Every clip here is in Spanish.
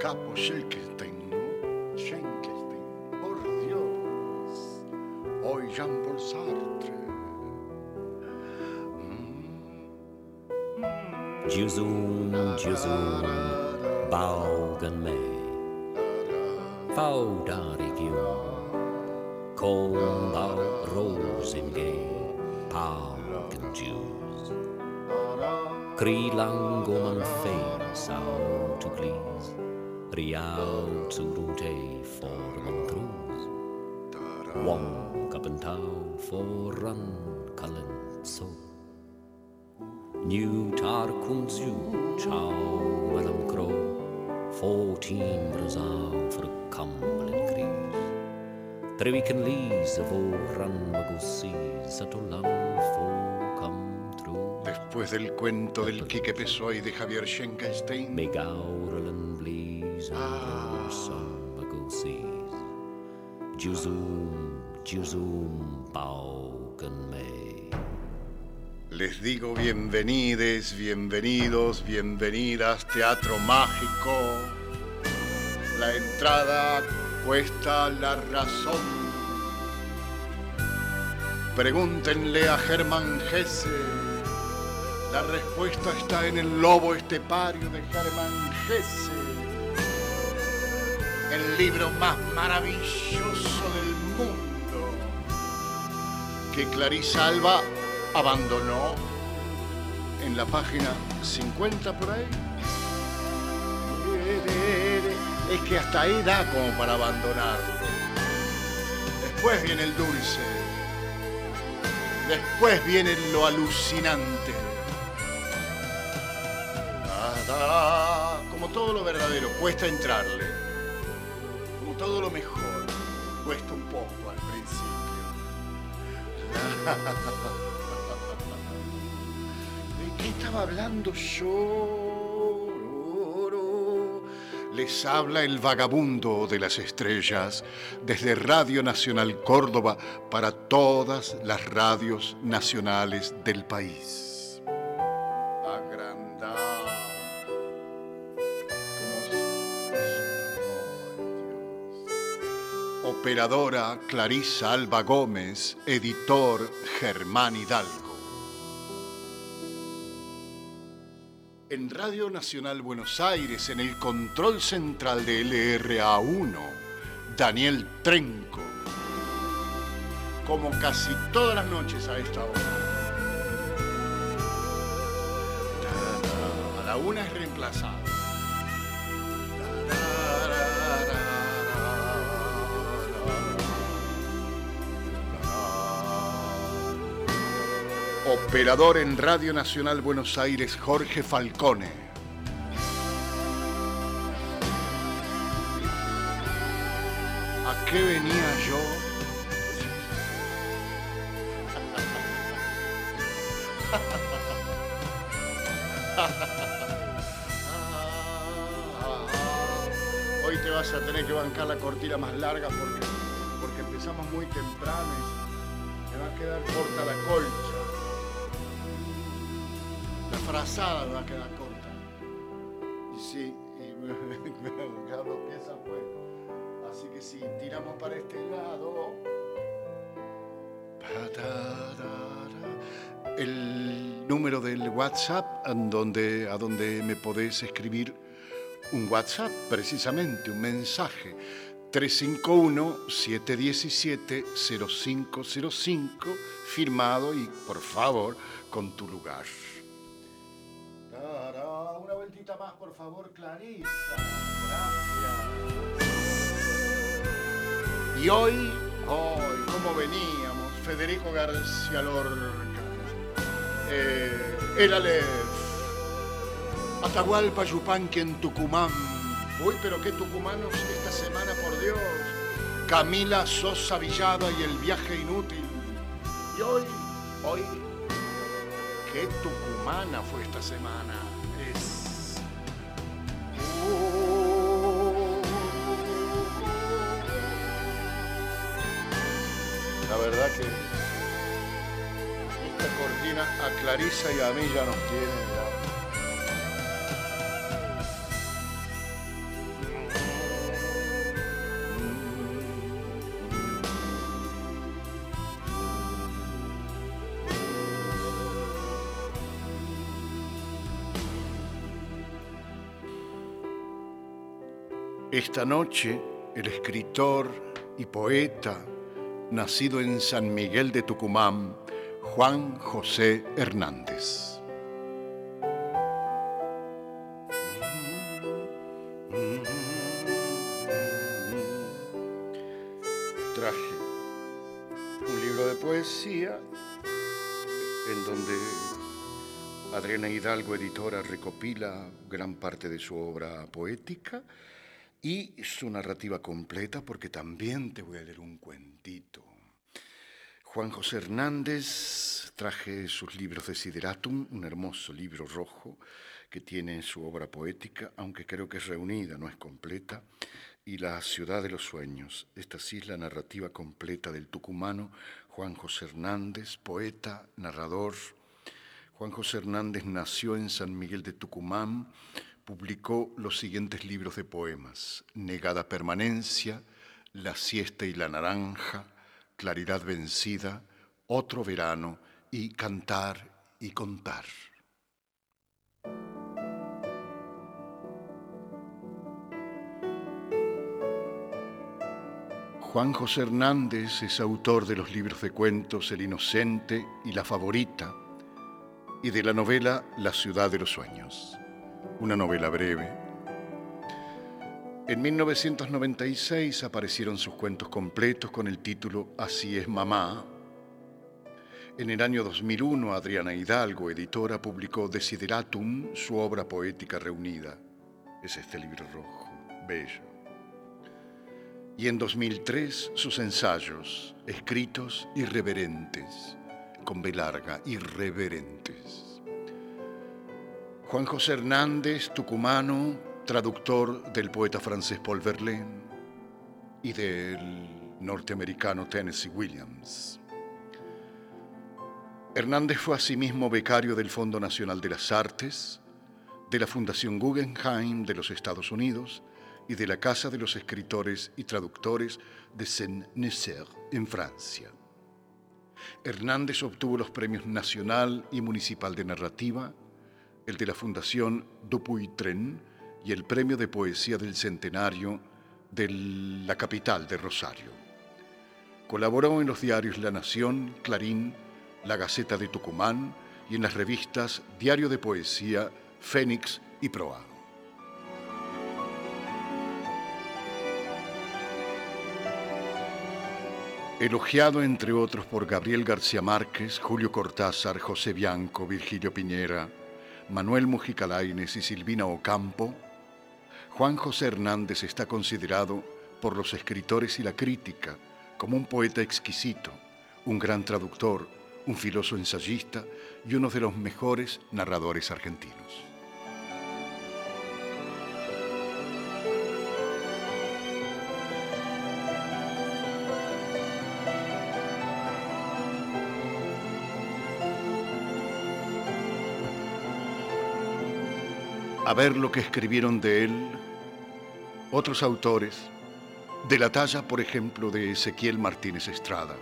capo Shackleton, ¿no? Shackleton, por Dios. Hoy Jean Paul Sartre. Diezoen, diezoen, bougen mij. Vouw daar ik jong, kom bouw roos in gay, pauken Jews. Krie lang om een feest zou te glees. Riau zurung tei forman. Wong kapentau kalen so. New tar zu madam cro. Fourteen for Cumberland Crees. Can of ran magusis at fo. Después del cuento del Quique Pessoa y de Javier Schenkelstein. Juzum, juzum, les digo bienvenides, bienvenidos, bienvenidas, Teatro Mágico. La entrada cuesta la razón. Pregúntenle a Germán Gese. La respuesta está en el lobo estepario de Germán Gese. El libro más maravilloso del mundo que Clarisa Alba abandonó en la página 50 por ahí. Es que hasta ahí da como para abandonarlo. Después viene el dulce. Después viene lo alucinante. Como todo lo verdadero, cuesta entrarle. Todo lo mejor, cuesta un poco al principio. ¿De qué estaba hablando yo? Les habla el vagabundo de las estrellas desde Radio Nacional Córdoba para todas las radios nacionales del país. Operadora Clarisa Alba Gómez, editor Germán Hidalgo. En Radio Nacional Buenos Aires, en el control central de LRA1, Daniel Trenco. Como casi todas las noches a esta hora. A la una es reemplazado. Operador en Radio Nacional Buenos Aires, Jorge Falcone. ¿A qué venía yo? Hoy te vas a tener que bancar la cortina más larga porque, porque empezamos muy temprano y me va a quedar corta la colcha. Frazada va a quedar corta. Y sí, y me, me los pies afuera. Así que si tiramos para este lado. El número del WhatsApp donde, a donde me podés escribir un WhatsApp, precisamente, un mensaje. 351-717-0505, firmado y, por favor, con tu lugar. Vueltita más, por favor, Clarisa. Gracias. Y hoy, hoy, ¿cómo veníamos? Federico García Lorca, eh, El Aleph, Atahualpa Yupanqui en Tucumán. Uy, pero qué tucumanos esta semana, por Dios. Camila Sosa Villada y el viaje inútil. Y hoy, hoy, qué tucumana fue esta semana. La verdad que esta cortina a Clarisa y a mí ya nos tiene. Esta noche, el escritor y poeta, nacido en San Miguel de Tucumán, Juan José Hernández. Traje un libro de poesía en donde Adriana Hidalgo, editora, recopila gran parte de su obra poética y su narrativa completa, porque también te voy a leer un cuentito. Juan José Hernández traje sus libros de Sideratum, un hermoso libro rojo que tiene su obra poética, aunque creo que es reunida, no es completa, y La ciudad de los sueños. Esta sí es la narrativa completa del tucumano Juan José Hernández, poeta, narrador. Juan José Hernández nació en San Miguel de Tucumán, publicó los siguientes libros de poemas, Negada Permanencia, La siesta y la naranja, Claridad vencida, Otro verano y Cantar y contar. Juan José Hernández es autor de los libros de cuentos El Inocente y La Favorita y de la novela La Ciudad de los Sueños una novela breve. En 1996 aparecieron sus cuentos completos con el título Así es mamá. En el año 2001, Adriana Hidalgo, editora, publicó Desideratum, su obra poética reunida. Es este libro rojo, bello. Y en 2003, sus ensayos, escritos irreverentes, con B larga, irreverentes. Juan José Hernández, tucumano, traductor del poeta francés Paul Verlaine y del norteamericano Tennessee Williams. Hernández fue asimismo becario del Fondo Nacional de las Artes, de la Fundación Guggenheim de los Estados Unidos y de la Casa de los Escritores y Traductores de Saint-Nectaire en Francia. Hernández obtuvo los premios Nacional y Municipal de Narrativa el de la Fundación Dupuy-Tren y el Premio de Poesía del Centenario de la capital de Rosario. Colaboró en los diarios La Nación, Clarín, La Gaceta de Tucumán y en las revistas Diario de Poesía, Fénix y Proa. Elogiado entre otros por Gabriel García Márquez, Julio Cortázar, José Bianco, Virgilio Piñera, Manuel Mujica Lainez y Silvina Ocampo, Juan José Hernández está considerado por los escritores y la crítica como un poeta exquisito, un gran traductor, un filoso ensayista y uno de los mejores narradores argentinos. A ver lo que escribieron de él otros autores, de la talla, por ejemplo, de Ezequiel Martínez Estrada.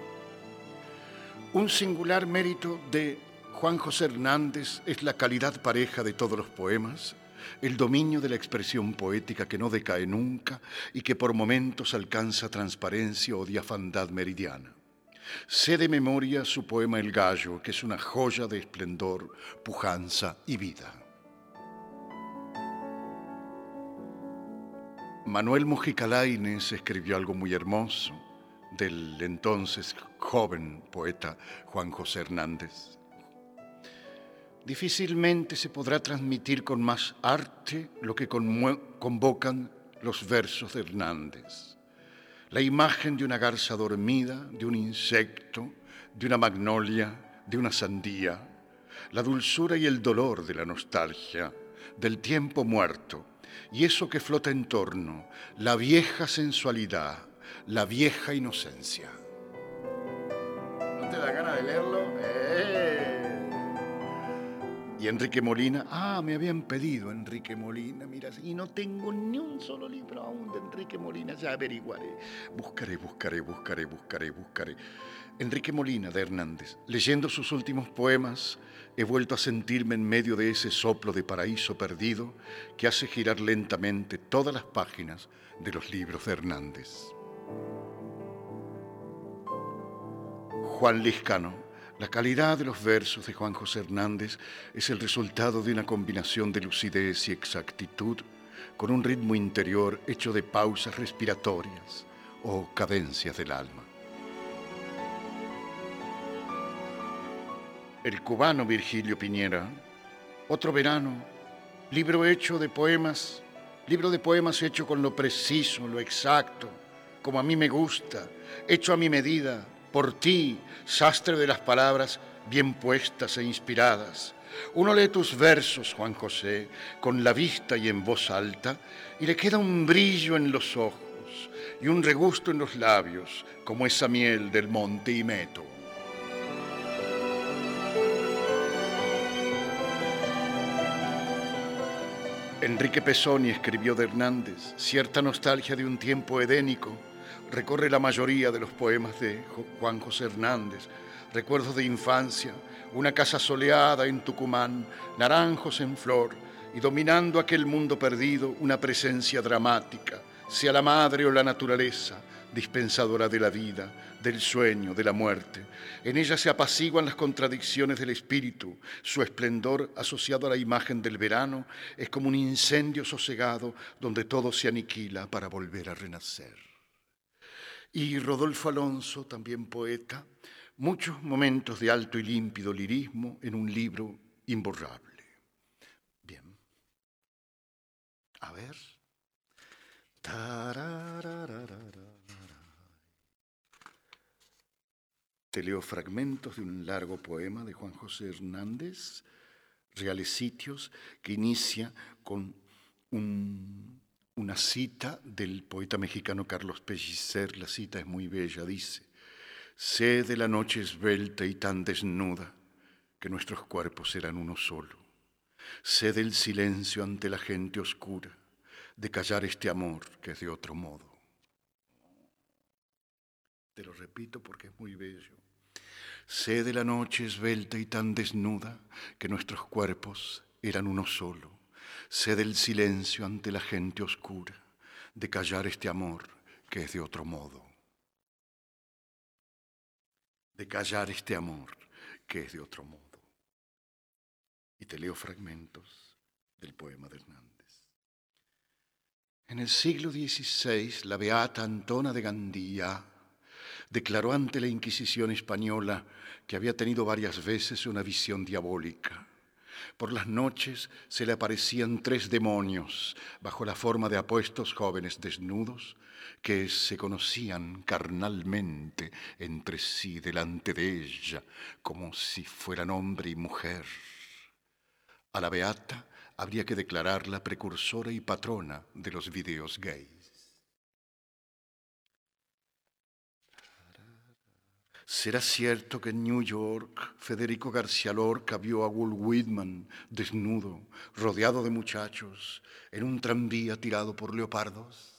Un singular mérito de Juan José Hernández es la calidad pareja de todos los poemas, el dominio de la expresión poética que no decae nunca y que por momentos alcanza transparencia o diafandad meridiana. Sé de memoria su poema El Gallo, que es una joya de esplendor, pujanza y vida. Manuel Mujica Lainez escribió algo muy hermoso del entonces joven poeta Juan José Hernández. Difícilmente se podrá transmitir con más arte lo que convocan los versos de Hernández. La imagen de una garza dormida, de un insecto, de una magnolia, de una sandía, la dulzura y el dolor de la nostalgia, del tiempo muerto, y eso que flota en torno, la vieja sensualidad, la vieja inocencia. ¿No te da ganas de leerlo? Eh. Y Enrique Molina, ah, me habían pedido Enrique Molina, mira, y no tengo ni un solo libro aún de Enrique Molina, ya averiguaré. Buscaré, buscaré, buscaré, buscaré, buscaré. Enrique Molina de Hernández, leyendo sus últimos poemas, he vuelto a sentirme en medio de ese soplo de paraíso perdido que hace girar lentamente todas las páginas de los libros de Hernández. Juan Liscano la calidad de los versos de Juan José Hernández es el resultado de una combinación de lucidez y exactitud con un ritmo interior hecho de pausas respiratorias o cadencias del alma. El cubano Virgilio Piñera, Otro verano, libro hecho de poemas, libro de poemas hecho con lo preciso, lo exacto, como a mí me gusta, hecho a mi medida, por ti, sastre de las palabras bien puestas e inspiradas. Uno lee tus versos, Juan José, con la vista y en voz alta, y le queda un brillo en los ojos y un regusto en los labios, como esa miel del monte Imeto. Enrique Pesoni escribió de Hernández cierta nostalgia de un tiempo edénico. Recorre la mayoría de los poemas de Juan José Hernández, recuerdos de infancia, una casa soleada en Tucumán, naranjos en flor y dominando aquel mundo perdido una presencia dramática, sea la madre o la naturaleza, dispensadora de la vida, del sueño, de la muerte. En ella se apaciguan las contradicciones del espíritu. Su esplendor, asociado a la imagen del verano, es como un incendio sosegado donde todo se aniquila para volver a renacer y Rodolfo Alonso, también poeta, muchos momentos de alto y límpido lirismo en un libro imborrable. Bien. A ver. Te leo fragmentos de un largo poema de Juan José Hernández, Reales Sitios, que inicia con un una cita del poeta mexicano Carlos Pellicer, la cita es muy bella, dice, sé de la noche esbelta y tan desnuda que nuestros cuerpos eran uno solo, sé del silencio ante la gente oscura, de callar este amor que es de otro modo. Te lo repito porque es muy bello. Sé de la noche esbelta y tan desnuda que nuestros cuerpos eran uno solo Sé del silencio ante la gente oscura, de callar este amor que es de otro modo. De callar este amor que es de otro modo. Y te leo fragmentos del poema de Hernández. En el siglo XVI, la beata Antona de Gandía declaró ante la Inquisición española que había tenido varias veces una visión diabólica por las noches se le aparecían tres demonios bajo la forma de apuestos jóvenes desnudos que se conocían carnalmente entre sí delante de ella como si fueran hombre y mujer. A la beata habría que declararla precursora y patrona de los videos gays. ¿Será cierto que en New York Federico García Lorca vio a Will Whitman desnudo, rodeado de muchachos, en un tranvía tirado por leopardos?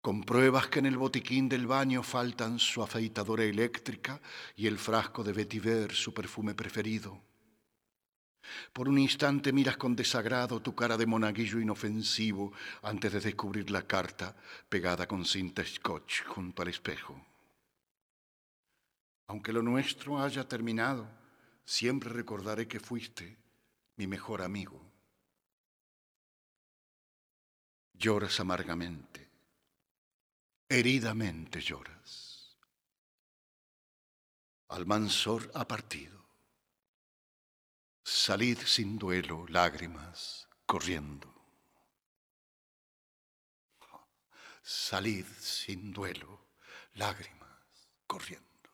Compruebas que en el botiquín del baño faltan su afeitadora eléctrica y el frasco de vetiver, su perfume preferido. Por un instante miras con desagrado tu cara de monaguillo inofensivo antes de descubrir la carta pegada con cinta scotch junto al espejo. Aunque lo nuestro haya terminado, siempre recordaré que fuiste mi mejor amigo. Lloras amargamente, heridamente lloras. Almanzor ha partido. Salid sin duelo, lágrimas, corriendo. Salid sin duelo, lágrimas, corriendo.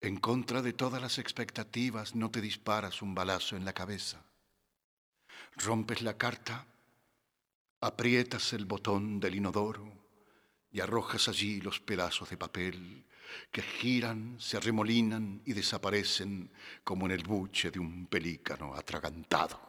En contra de todas las expectativas no te disparas un balazo en la cabeza. Rompes la carta, aprietas el botón del inodoro y arrojas allí los pedazos de papel que giran, se arremolinan y desaparecen como en el buche de un pelícano atragantado.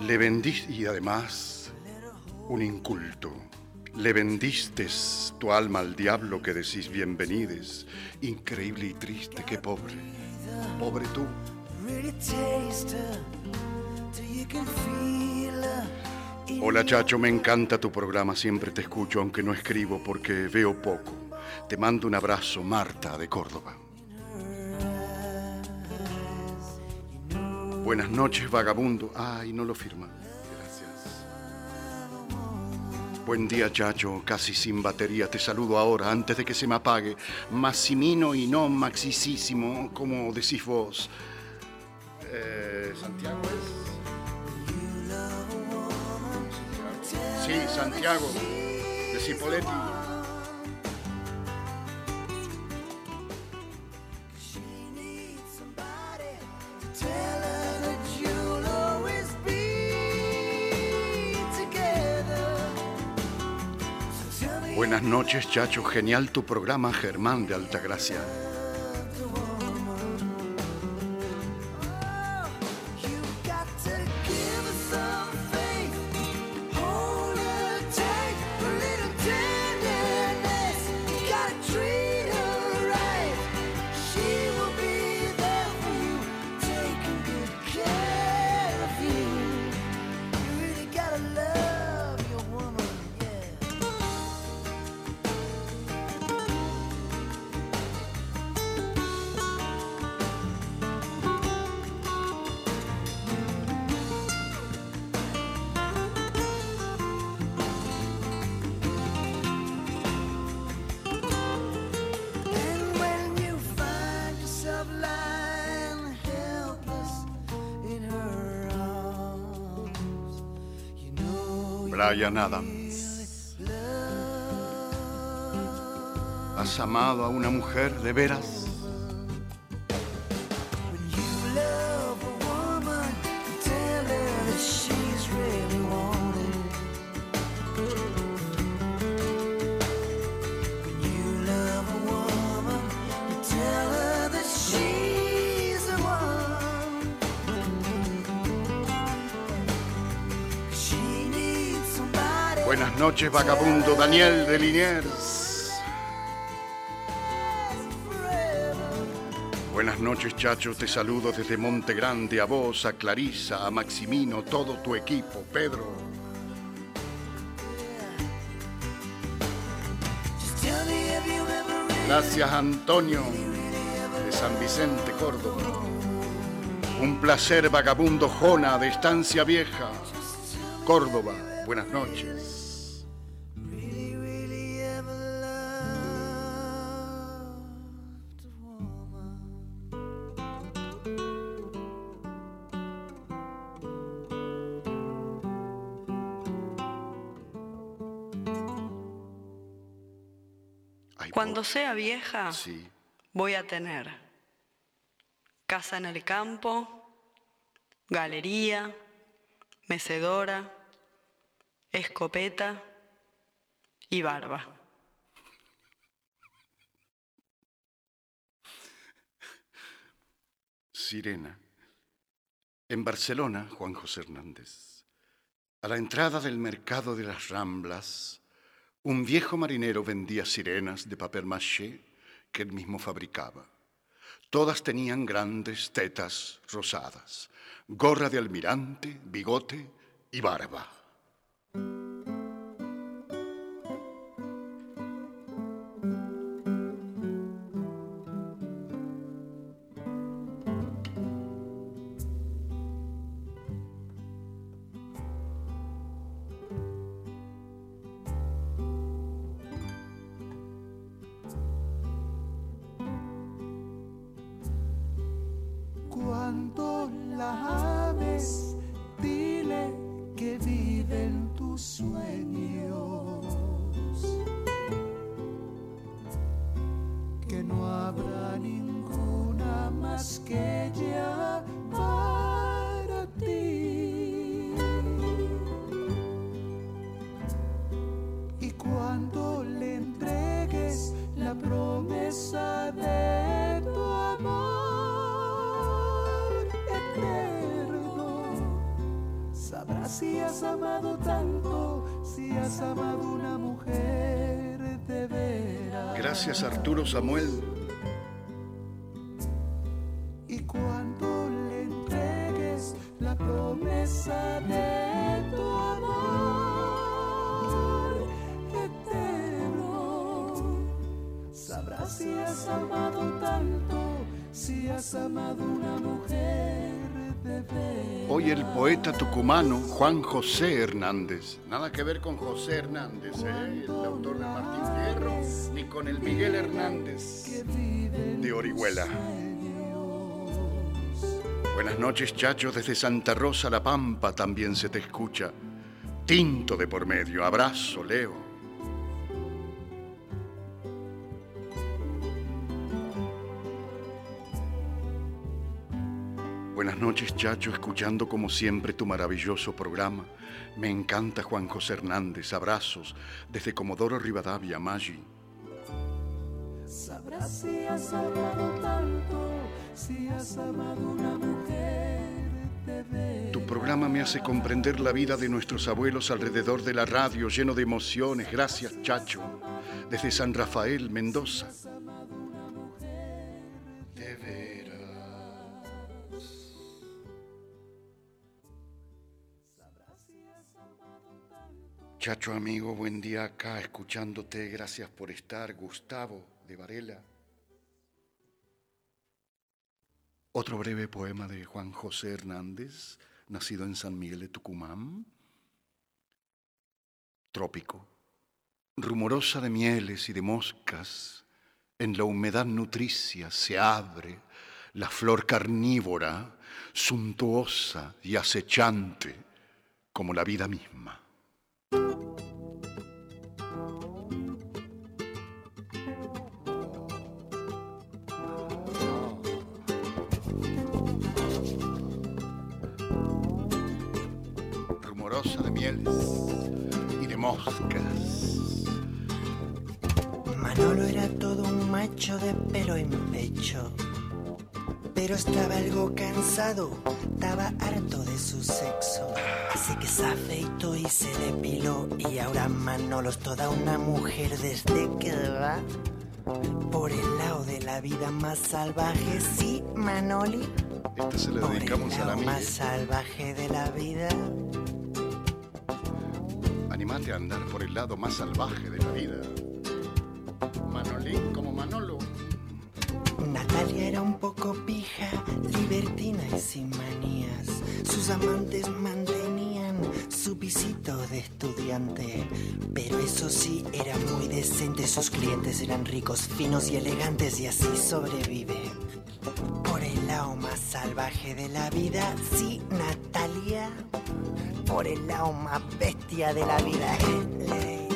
Le vendiste y además un inculto. Le vendiste tu alma al diablo que decís bienvenides. Increíble y triste, qué pobre. Pobre tú. Hola Chacho, me encanta tu programa, siempre te escucho, aunque no escribo porque veo poco. Te mando un abrazo, Marta de Córdoba. Buenas noches, vagabundo. Ay, no lo firma. Gracias. Buen día, Chacho. Casi sin batería. Te saludo ahora, antes de que se me apague. Massimino y no maxisísimo, como decís vos. Eh, ¿Santiago es? Sí, Santiago, de Cipoletti. Buenas noches, Chacho. Genial tu programa, Germán de Altagracia. ¿Has amado a una mujer de veras? Vagabundo Daniel de Liniers. Buenas noches, Chacho. Te saludo desde Monte Grande a vos, a Clarisa, a Maximino, todo tu equipo, Pedro. Gracias, Antonio, de San Vicente, Córdoba. Un placer, vagabundo Jona, de Estancia Vieja, Córdoba. Buenas noches. Cuando sea vieja, Sí. voy a tener casa en el campo, galería, mecedora, escopeta y barba. Sirena. En Barcelona, Juan José Hernández. A la entrada del mercado de las Ramblas, un viejo marinero vendía sirenas de papel maché que él mismo fabricaba. Todas tenían grandes tetas rosadas, gorra de almirante, bigote y barba. Juan José Hernández. Nada que ver con José Hernández, ¿eh? el autor de Martín Fierro, ni con el Miguel Hernández de Orihuela. Buenas noches, Chacho, desde Santa Rosa, La Pampa también se te escucha. Tinto de por medio, abrazo, Leo. Buenas noches, Chacho, escuchando como siempre tu maravilloso programa. Me encanta Juan José Hernández. Abrazos desde Comodoro Rivadavia, Maggi. Sabrás si has amado tanto, si has amado una mujer. Tu programa me hace comprender la vida de nuestros abuelos alrededor de la radio, lleno de emociones. Gracias, Chacho. Desde San Rafael, Mendoza. Chacho amigo, buen día acá escuchándote. Gracias por estar. Gustavo de Varela. Otro breve poema de Juan José Hernández, nacido en San Miguel de Tucumán. Trópico. Rumorosa de mieles y de moscas, en la humedad nutricia se abre la flor carnívora, suntuosa y acechante como la vida misma. Mieles y de moscas. Manolo era todo un macho de pelo en pecho. Pero estaba algo cansado, estaba harto de su sexo. Así que se afeitó y se depiló. Y ahora Manolo es toda una mujer desde que va por el lado de la vida más salvaje. Sí, Manoli. Esta se la Por el dedicamos a la más salvaje de la vida. Animate a andar por el lado más salvaje de la vida. Manolín como Manolo. Natalia era un poco pija, libertina y sin manías. Sus amantes mantenían su pisito de estudiante. Pero eso sí, era muy decente. Sus clientes eran ricos, finos y elegantes y así sobrevive. Por el lado más salvaje de la vida, sí, Natalia. Por el lado más bestia de la vida.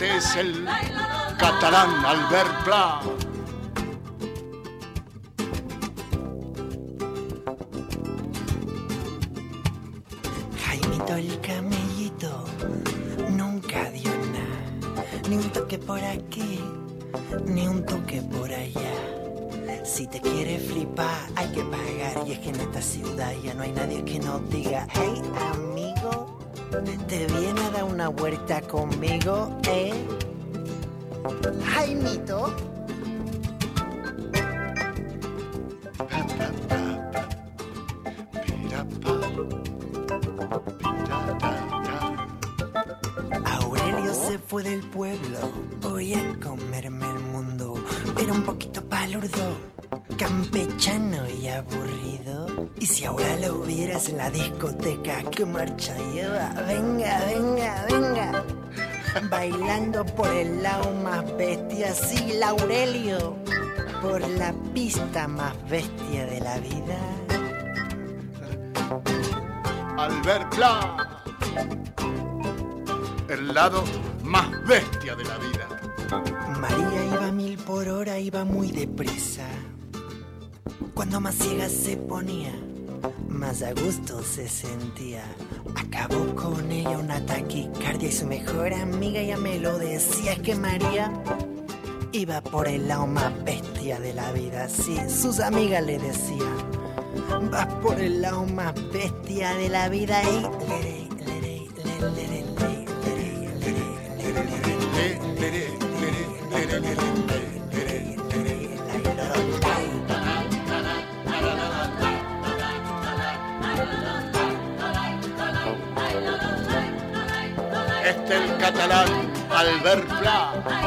Este es el catalán Albert Pla. Jaimito el camellito nunca dio nada, ni un toque por aquí, ni un toque por allá. Si te quieres flipar hay que pagar y es que en esta ciudad ya no hay nadie que nos diga, hey amigo, una vuelta conmigo, eh. Jaimito. Aurelio se fue del pueblo, voy a comerme el mundo. Era un poquito palurdo, campechano y aburrido. Y si ahora lo vieras en la discoteca, ¿qué marcha lleva? Venga, venga, venga. Bailando por el lado más bestia, sí, Laurelio. Por la pista más bestia de la vida. Albert Pla. El lado más bestia de la vida. María iba a mil por hora, iba muy deprisa. Cuando más ciega se ponía, más a gusto se sentía. Acabó con ella una taquicardia y su mejor amiga ya me lo decía. Que María iba por el lado más bestia de la vida. Sí, sus amigas le decían, vas por el lado más bestia de la vida y... catalán Albert Pla.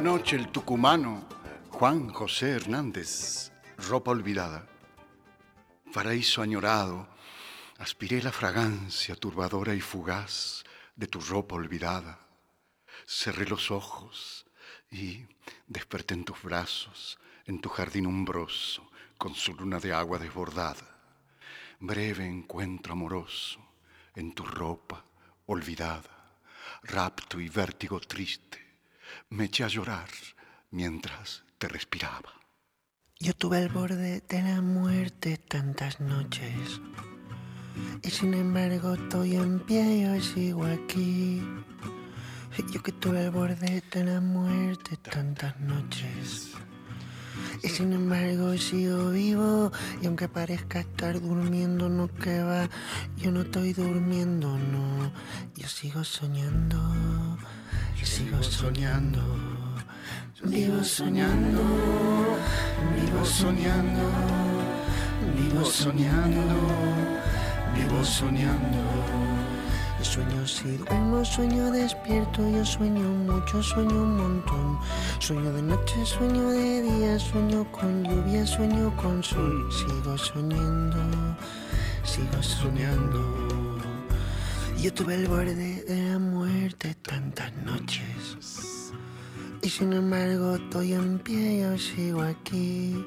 Noche el tucumano Juan José Hernández, ropa olvidada, paraíso añorado, aspiré la fragancia turbadora y fugaz de tu ropa olvidada. Cerré los ojos y desperté en tus brazos, en tu jardín umbroso, con su luna de agua desbordada. Breve encuentro amoroso en tu ropa olvidada, rapto y vértigo triste me eché a llorar mientras te respiraba. Yo tuve al borde de la muerte tantas noches. Y sin embargo estoy en pie, yo sigo aquí. Yo que tuve al borde de la muerte tantas noches. Y sin embargo sigo vivo y aunque parezca estar durmiendo no que va, yo no estoy durmiendo, no. Yo sigo soñando, sigo soñando. Vivo soñando, vivo soñando, vivo soñando, vivo soñando. Yo sueño si duermo, sueño despierto, yo sueño mucho, sueño un montón. Sueño de noche, sueño de día, sueño con lluvia, sueño con sol. Sigo soñando, sigo soñando. Yo tuve el borde de la muerte tantas noches. Y sin embargo estoy en pie, yo sigo aquí.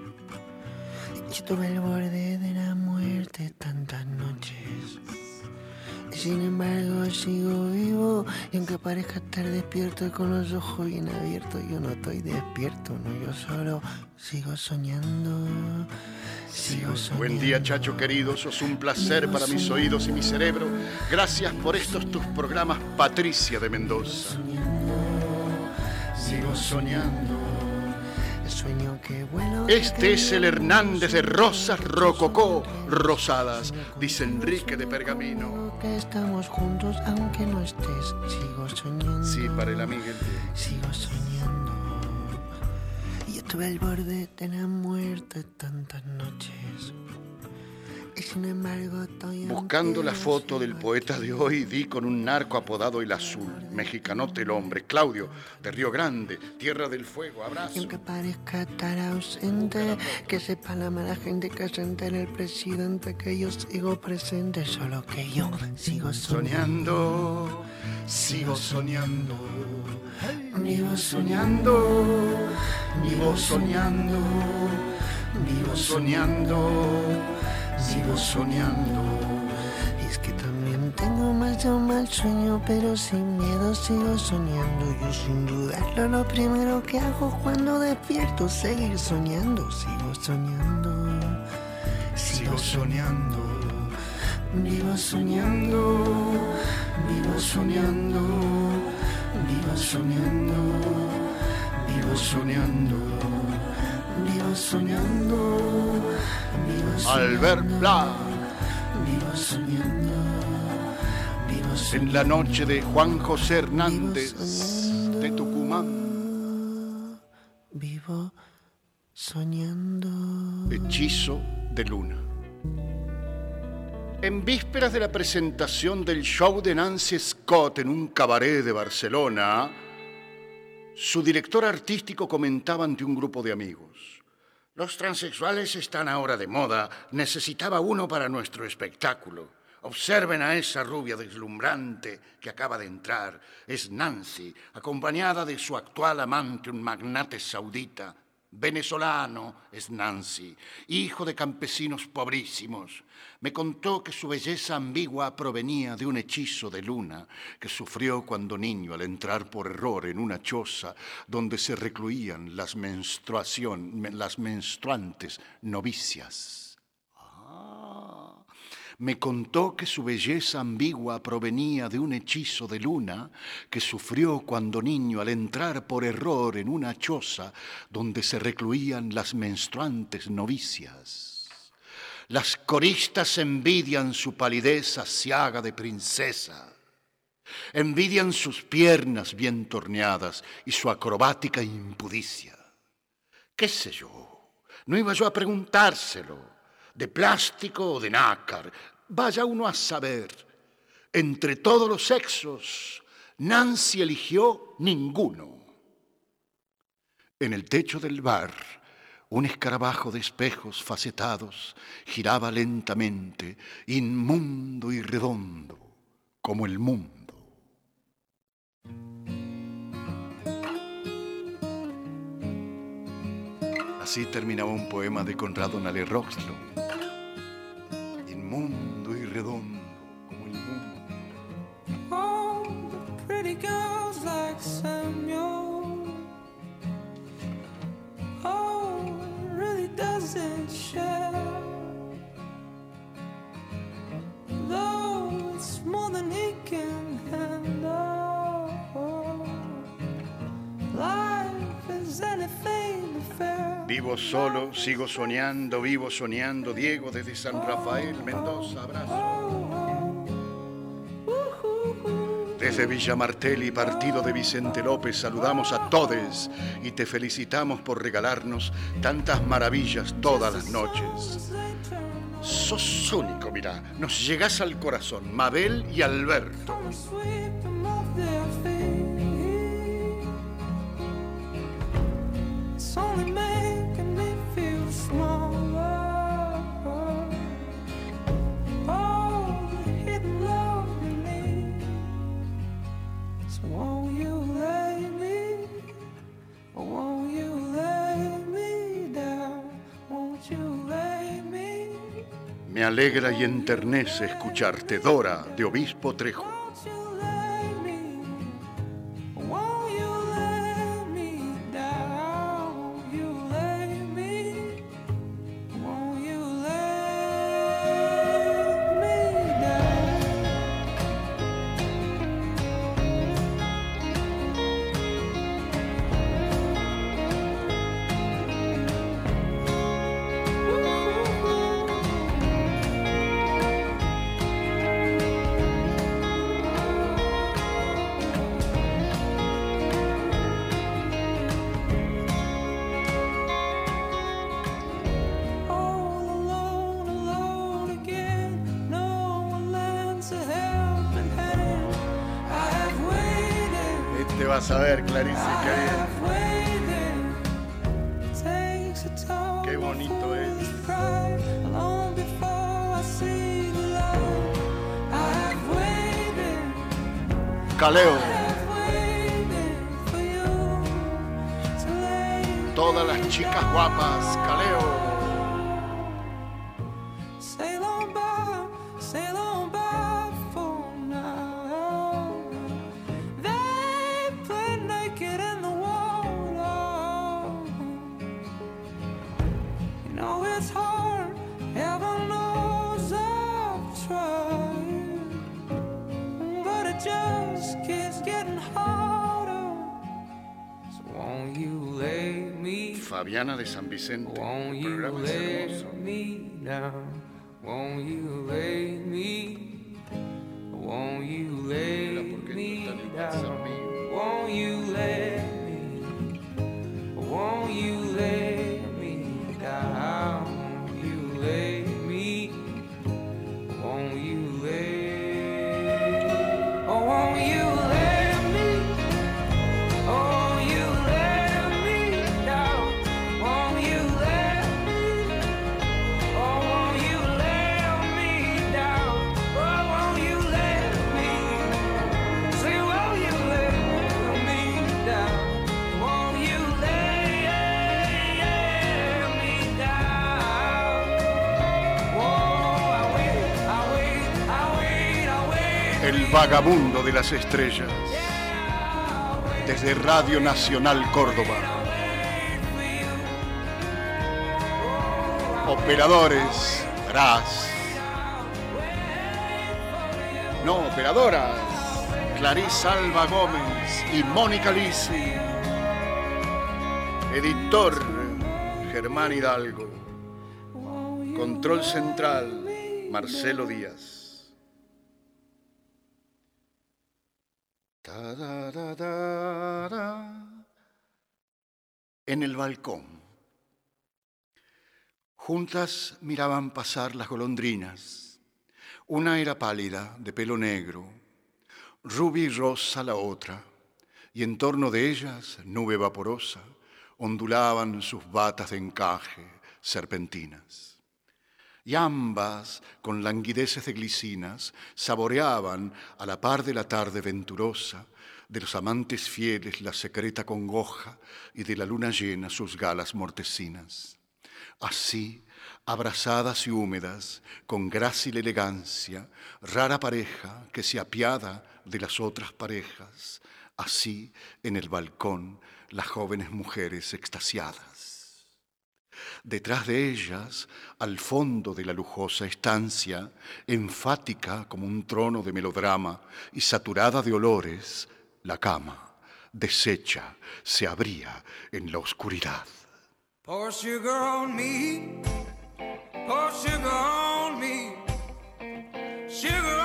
Yo tuve el borde de la muerte tantas noches. Sin embargo sigo vivo y aunque parezca estar despierto y con los ojos bien abiertos, yo no estoy despierto, no, yo solo sigo soñando. Sigo soñando. Buen día, Chacho querido, sos un placer para mis oídos y mi cerebro. Gracias por estos tus programas, Patricia de Mendoza. Sigo soñando. vuelo. de Este es el Hernández de rosas rococó rosadas, dice Enrique de Pergamino. estamos juntos aunque no estés, sigo soñando. Sí, para el amigo. Sigo soñando. Y estuve al borde de la muerte tantas noches. Buscando la foto del poeta de hoy, di con un narco apodado El Azul, mexicanote el hombre, Claudio, de Río Grande, Tierra del Fuego, Y abrazo. aunque parezca estar ausente, que sepa la mala gente que se entere el presidente que yo sigo presente, solo que yo sigo soñando. Soñando, sigo soñando, Vivo soñando, vivo soñando, vivo soñando, vivo soñando. Y es que también tengo más de un mal sueño, pero sin miedo sigo soñando. Yo sin dudarlo lo primero que hago cuando despierto, seguir soñando, sigo soñando, Sigo soñando, Vivo soñando, vivo soñando, vivo soñando, vivo soñando, vivo soñando, vivo soñando. Bla, soñando, vivo soñando. en la noche de Juan José Hernández de Tucumán, Vivo soñando. Hechizo de Luna. En vísperas de la presentación del show de Nancy Scott en un cabaret de Barcelona, su director artístico comentaba ante un grupo de amigos. Los transexuales están ahora de moda. Necesitaba uno para nuestro espectáculo. Observen a esa rubia deslumbrante que acaba de entrar. Es Nancy, acompañada de su actual amante, un magnate saudita. Venezolano es Nancy, hijo de campesinos pobrísimos. Me contó que su belleza ambigua provenía de un hechizo de luna que sufrió cuando niño al entrar por error en una choza donde se recluían las, las menstruantes novicias. Ah. Me contó que su belleza ambigua provenía de un hechizo de luna que sufrió cuando niño al entrar por error en una choza donde se recluían las menstruantes novicias. Las coristas envidian su palidez asiaga de princesa. Envidian sus piernas bien torneadas y su acrobática impudicia. ¿Qué sé yo? No iba yo a preguntárselo, de plástico o de nácar. Vaya uno a saber. Entre todos los sexos, Nancy eligió ninguno. En el techo del bar, un escarabajo de espejos facetados giraba lentamente, inmundo y redondo, como el mundo. Así terminaba un poema de Conrado Nale Roxlo. Inmundo y redondo como el mundo. Really Vivo solo, sigo soñando, vivo soñando. Diego desde San Rafael, Mendoza, abrazo. Desde Villa Martelli, partido de Vicente López, saludamos a todos y te felicitamos por regalarnos tantas maravillas todas las noches. Sos único, mira, nos llegás al corazón, Mabel y Alberto. Me alegra y enternece escucharte, Dora, de Obispo Trejo. Vas a ver, Clarice, qué bien. Qué bonito es. Caleo, todas las chicas guapas, Caleo. Fabiana de San Vicente, you programa hermoso. Vagabundo de las estrellas. Desde Radio Nacional Córdoba. Operadores, Ras. No, operadoras. Clarice Alba Gómez y Mónica Lisi. Editor, Germán Hidalgo. Control central, Marcelo Díaz. Balcón. Juntas miraban pasar las golondrinas. Una era pálida, de pelo negro, rubia y rosa la otra, y en torno de ellas, nube vaporosa, ondulaban sus batas de encaje, serpentinas. Y ambas, con languideces de glicinas, saboreaban, a la par de la tarde venturosa, de los amantes fieles la secreta congoja y de la luna llena sus galas mortecinas. Así, abrazadas y húmedas, con grácil elegancia, rara pareja que se apiada de las otras parejas, así en el balcón las jóvenes mujeres extasiadas. Detrás de ellas, al fondo de la lujosa estancia, enfática como un trono de melodrama y saturada de olores, la cama, deshecha, se abría en la oscuridad. Pour sugar on me, pour sugar on me, sugar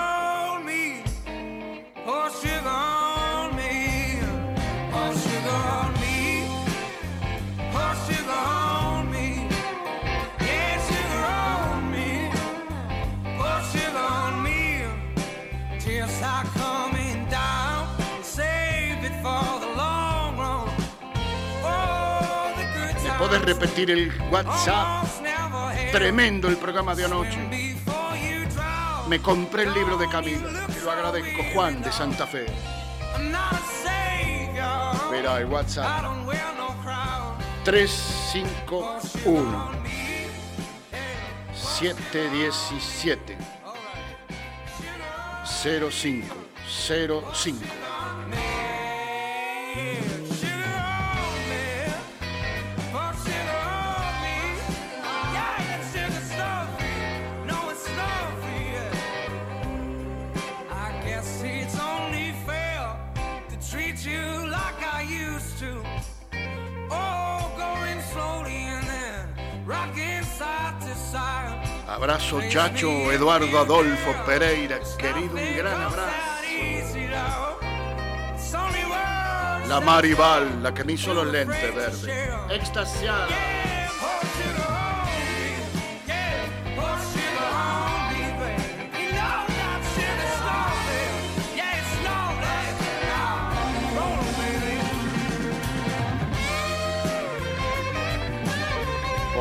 Puedes repetir el WhatsApp. Tremendo el programa de anoche. Me compré el libro de Camilo. Te lo agradezco, Juan de Santa Fe. Mira el WhatsApp. 351 717 0505. 05. Abrazo Chacho Eduardo Adolfo Pereira, querido, un gran abrazo. La Maribal, la que me hizo los lentes verdes. Extasiada.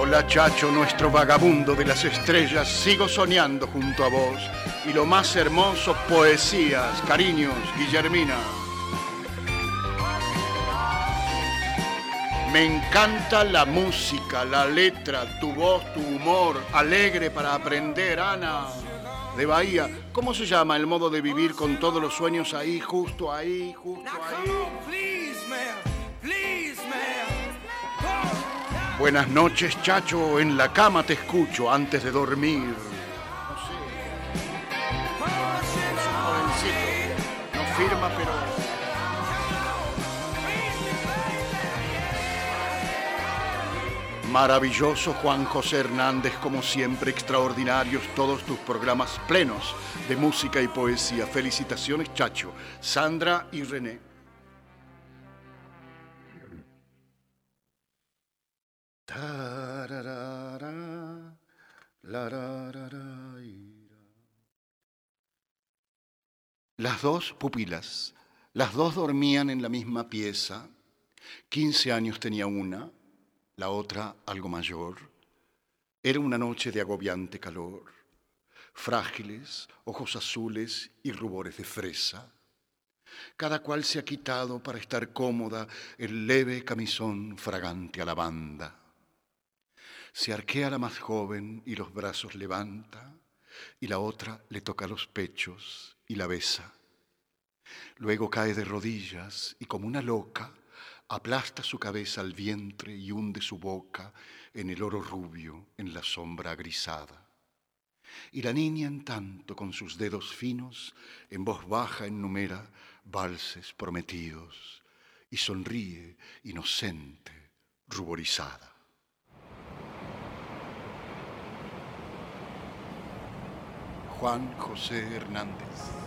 Hola Chacho, nuestro vagabundo de las estrellas, sigo soñando junto a vos. Y lo más hermoso, poesías, cariños, Guillermina. Me encanta la música, la letra, tu voz, tu humor, alegre para aprender, Ana. De Bahía, ¿cómo se llama el modo de vivir con todos los sueños ahí, justo ahí, justo ahí? Buenas noches, Chacho, en la cama te escucho antes de dormir. No sé. No firma, pero... Maravilloso Juan José Hernández, como siempre, extraordinarios todos tus programas plenos de música y poesía. Felicitaciones, Chacho, Sandra y René. Las dos pupilas, las dos dormían en la misma pieza. 15 años tenía una, la otra algo mayor. Era una noche de agobiante calor, frágiles, ojos azules y rubores de fresa. Cada cual se ha quitado para estar cómoda el leve camisón fragante a lavanda. Se arquea la más joven y los brazos levanta, y la otra le toca los pechos y la besa. Luego cae de rodillas y como una loca aplasta su cabeza al vientre y hunde su boca en el oro rubio, en la sombra grisada. Y la niña en tanto con sus dedos finos, en voz baja enumera valses prometidos y sonríe inocente, ruborizada. Juan José Hernández.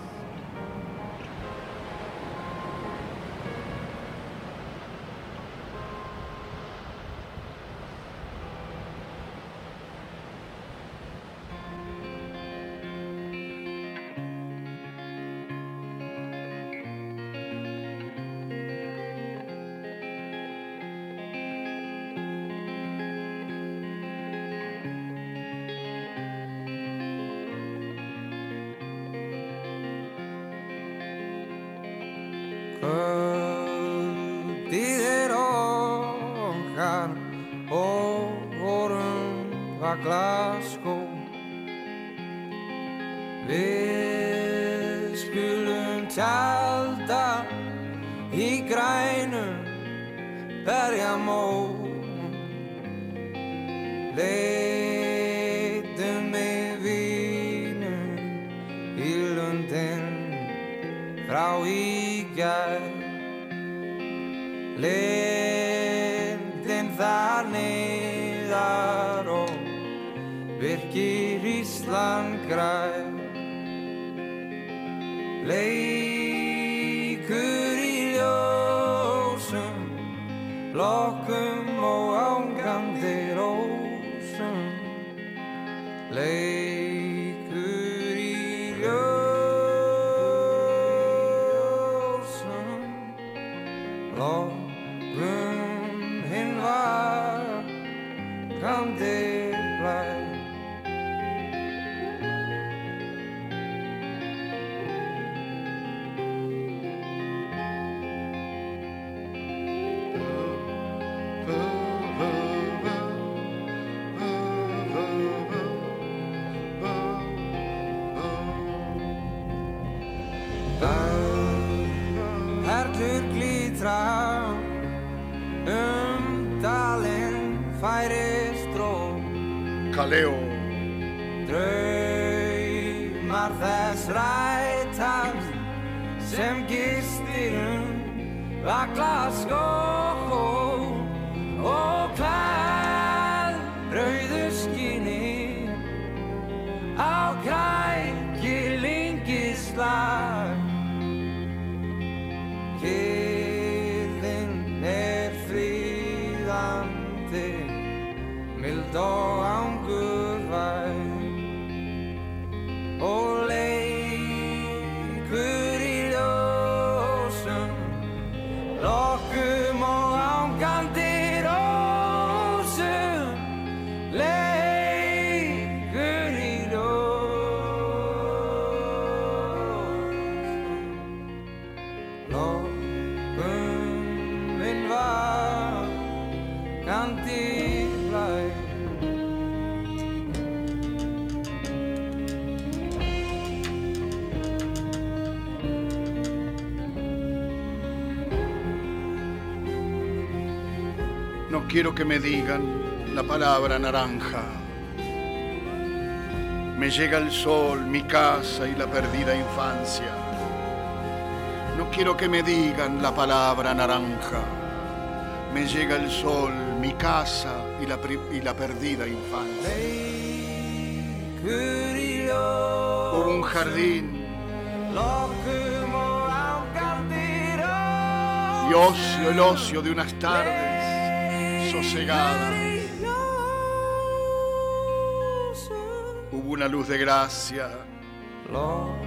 strætast sem gistir um vakla skó quiero que me digan la palabra naranja. Me llega el sol, mi casa y la perdida infancia. No quiero que me digan la palabra naranja. Me llega el sol, mi casa y la, perdida infancia. Hubo un jardín y ocio, el ocio de unas tardes sosegadas. Hubo una luz de gracia,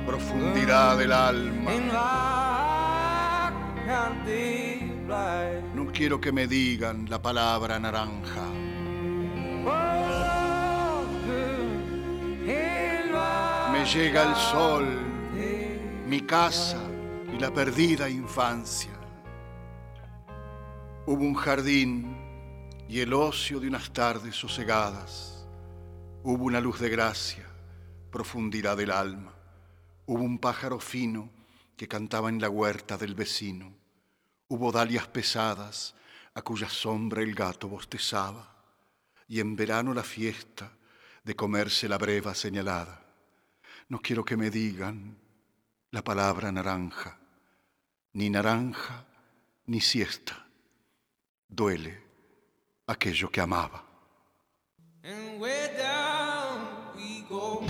profundidad del alma. No quiero que me digan la palabra naranja. Me llega el sol, mi casa y la perdida infancia. Hubo un jardín y el ocio de unas tardes sosegadas. Hubo una luz de gracia, profundidad del alma. Hubo un pájaro fino que cantaba en la huerta del vecino. Hubo dalias pesadas a cuya sombra el gato bostezaba. Y en verano la fiesta de comerse la breva señalada. No quiero que me digan la palabra naranja, ni naranja, ni siesta. Duele aquello que amaba. And down we go,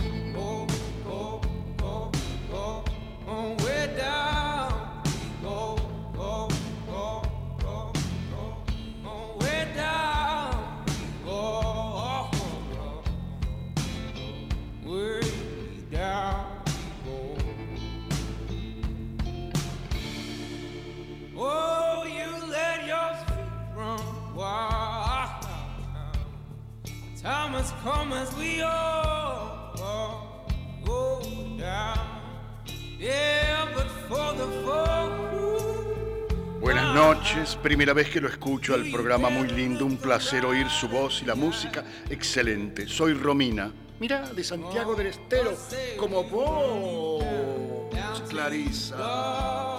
come as we all, all go down. Yeah, but for the folk Buenas noches, primera vez que lo escucho al programa muy lindo, un placer oír su voz y la música, excelente. Soy Romina, mira, de Santiago del Estero, como vos, Clarisa.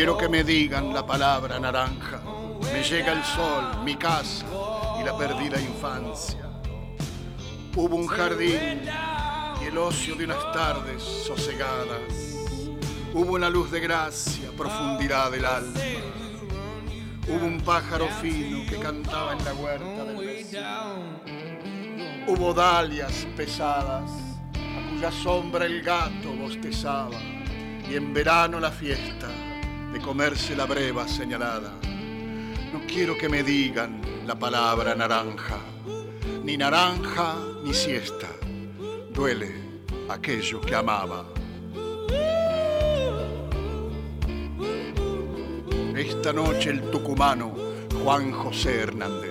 Quiero que me digan la palabra naranja. Me llega el sol, mi casa y la perdida infancia. Hubo un jardín y el ocio de unas tardes sosegadas. Hubo una luz de gracia, profundidad del alma. Hubo un pájaro fino que cantaba en la huerta del vecino. Hubo dalias pesadas, a cuya sombra el gato bostezaba. Y en verano la fiesta de comerse la breva señalada. No quiero que me digan la palabra naranja, ni naranja ni siesta. Duele aquello que amaba. Esta noche el tucumano Juan José Hernández.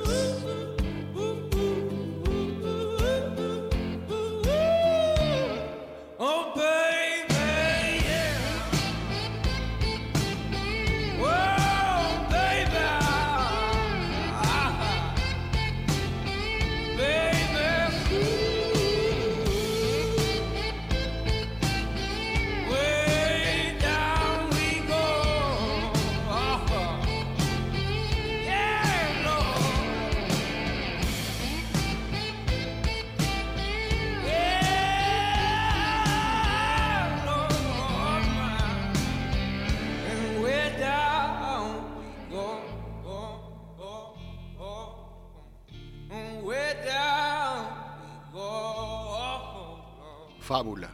Fábula.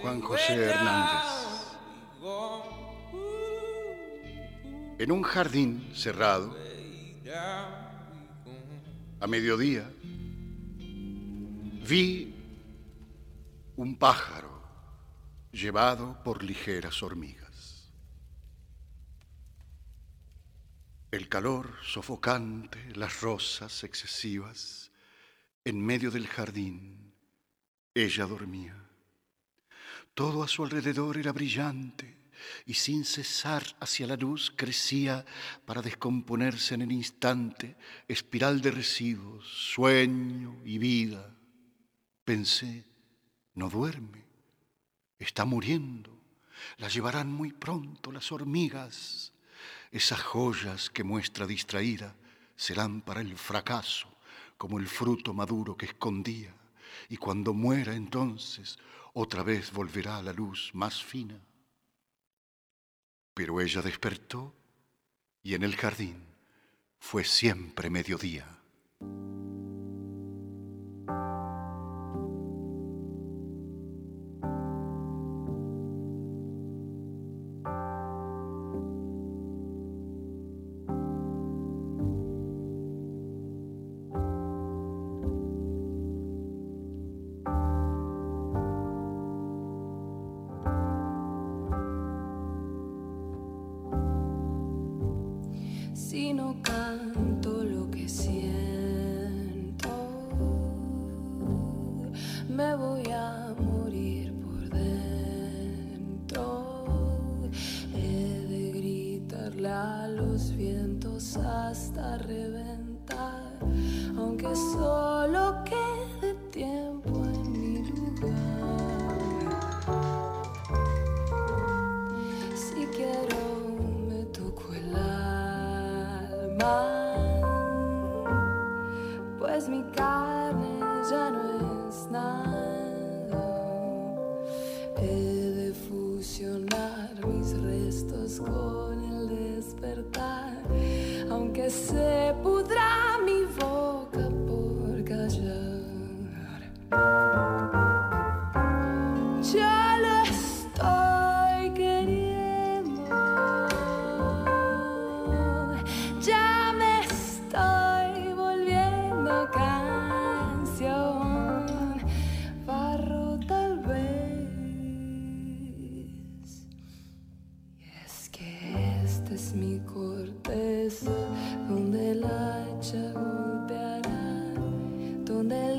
Juan José Hernández. En un jardín cerrado, a mediodía, vi un pájaro llevado por ligeras hormigas. El calor sofocante, las rosas excesivas, en medio del jardín, ella dormía. Todo a su alrededor era brillante y sin cesar hacia la luz crecía para descomponerse en el instante, espiral de residuos, sueño y vida. Pensé, no duerme, está muriendo, la llevarán muy pronto las hormigas. Esas joyas que muestra distraída serán para el fracaso como el fruto maduro que escondía, y cuando muera entonces otra vez volverá a la luz más fina. Pero ella despertó y en el jardín fue siempre mediodía.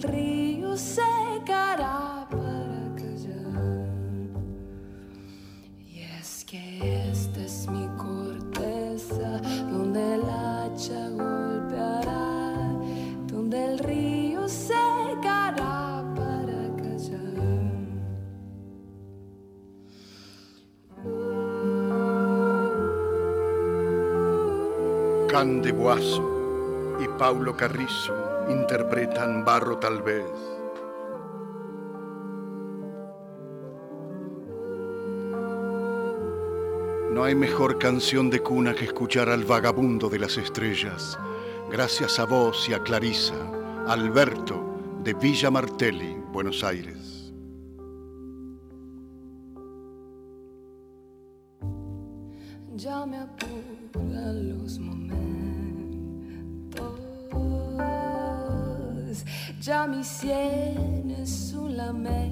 Río secará para callar. Y es que esta es mi corteza donde el hacha golpeará, donde el río secará para callar. Can Boazo y Paulo Carrizo interpretan Barro tal vez. No hay mejor canción de cuna que escuchar al vagabundo de las estrellas, gracias a vos y a Clarisa, Alberto de Villa Martelli, Buenos Aires. Ya mi sien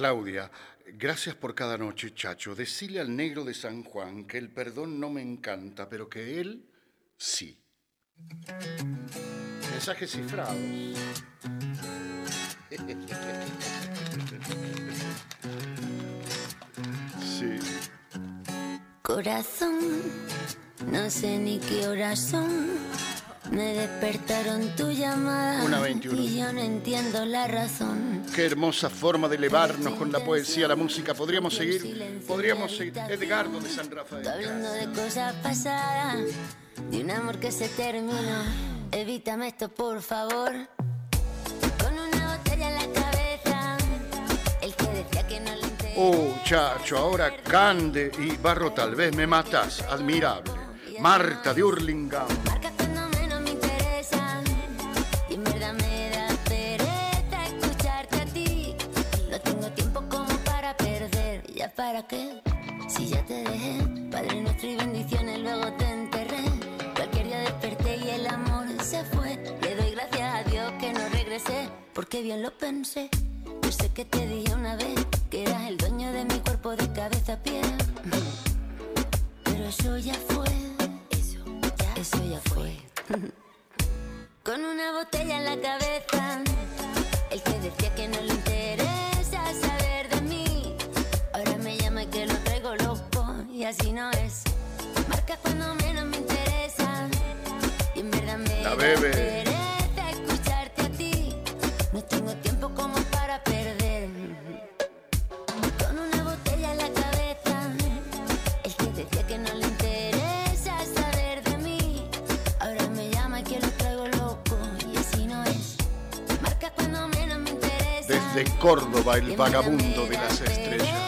Claudia, gracias por cada noche, chacho. Decile al negro de San Juan que el perdón no me encanta, pero que él sí. Mensajes cifrados. Sí. Corazón, no sé ni qué horas son. Me despertaron tu llamada Una 21. y yo no entiendo la razón. Qué hermosa forma de elevarnos con la poesía, la música. Podríamos seguir, podríamos seguir. Edgardo de San Rafael. Hablando de cosas pasadas, de un amor que se terminó. Evítame esto, por favor. Con una botella en la cabeza, el que decía que no le. Oh, chacho, ahora Cande y Barro tal vez me matas. Admirable. Marta de Hurlingham. Ya te dejé Padre nuestro y bendiciones luego te enterré Cualquier día desperté y el amor se fue Le doy gracias a Dios que no regresé Porque bien lo pensé Yo sé que te dije una vez Que eras el dueño de mi cuerpo de cabeza a pie pero eso ya fue. Eso ya, eso ya fue. Con una botella en la cabeza. El que decía que no le interesa así no es. Marca cuando menos me interesa. Y en verdad me La bebe. pereza escucharte a ti. No tengo tiempo como para perder. Con una botella en la cabeza. El que decía que no le interesa saber de mí. Ahora me llama y que lo traigo loco. Y así no es. Marca cuando menos me interesa. Desde Córdoba, el vagabundo de las estrellas.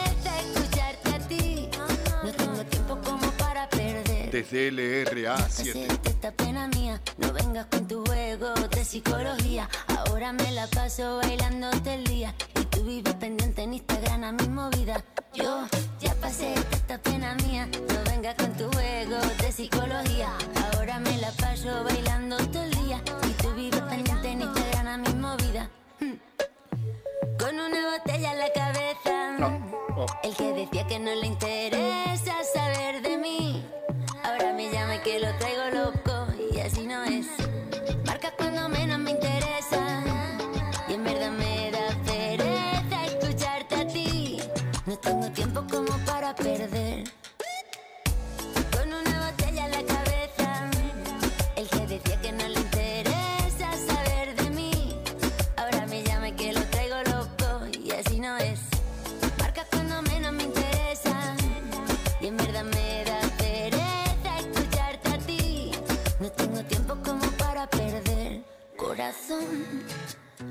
Desde LRA 7. Hacerte esta pena mía, no vengas con tu juego de psicología. Ahora me la paso bailando todo el día y tú vives pendiente en Instagram a mi movida. Yo ya pasé esta pena mía, no vengas con tu juego de psicología. Ahora me la paso bailando todo el día y tú vives pendiente en Instagram a mi movida. Hmm. Con una botella en la cabeza. Oh. El que decía que no le interesa saber de que lo traigo loco. Y así no es. Marca cuando menos me interesa. Y en verdad me da pereza escucharte a ti. No tengo tiempo como para perder.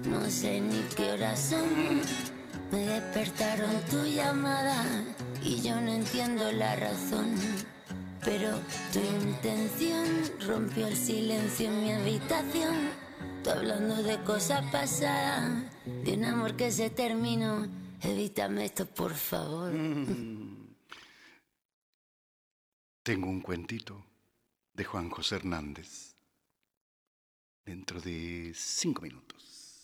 No sé ni qué horas son. Me despertaron tu llamada y yo no entiendo la razón. Pero tu intención rompió el silencio en mi habitación. Tú hablando de cosas pasadas, de un amor que se terminó. Evítame esto, por favor. Tengo un cuentito de Juan José Hernández. Dentro de cinco minutos.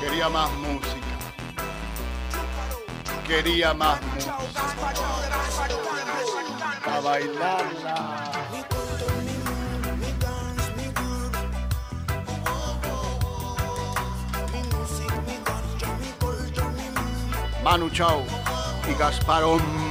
Quería más música. Quería más música. Para bailarla. Manu Chao y Gasparón. Sushai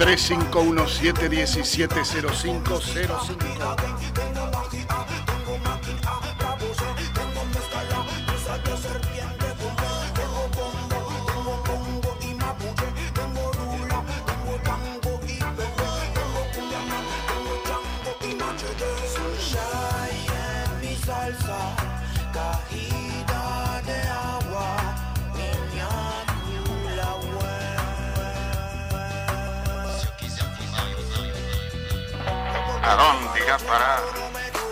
3517 170505. ¿A dónde irá a parar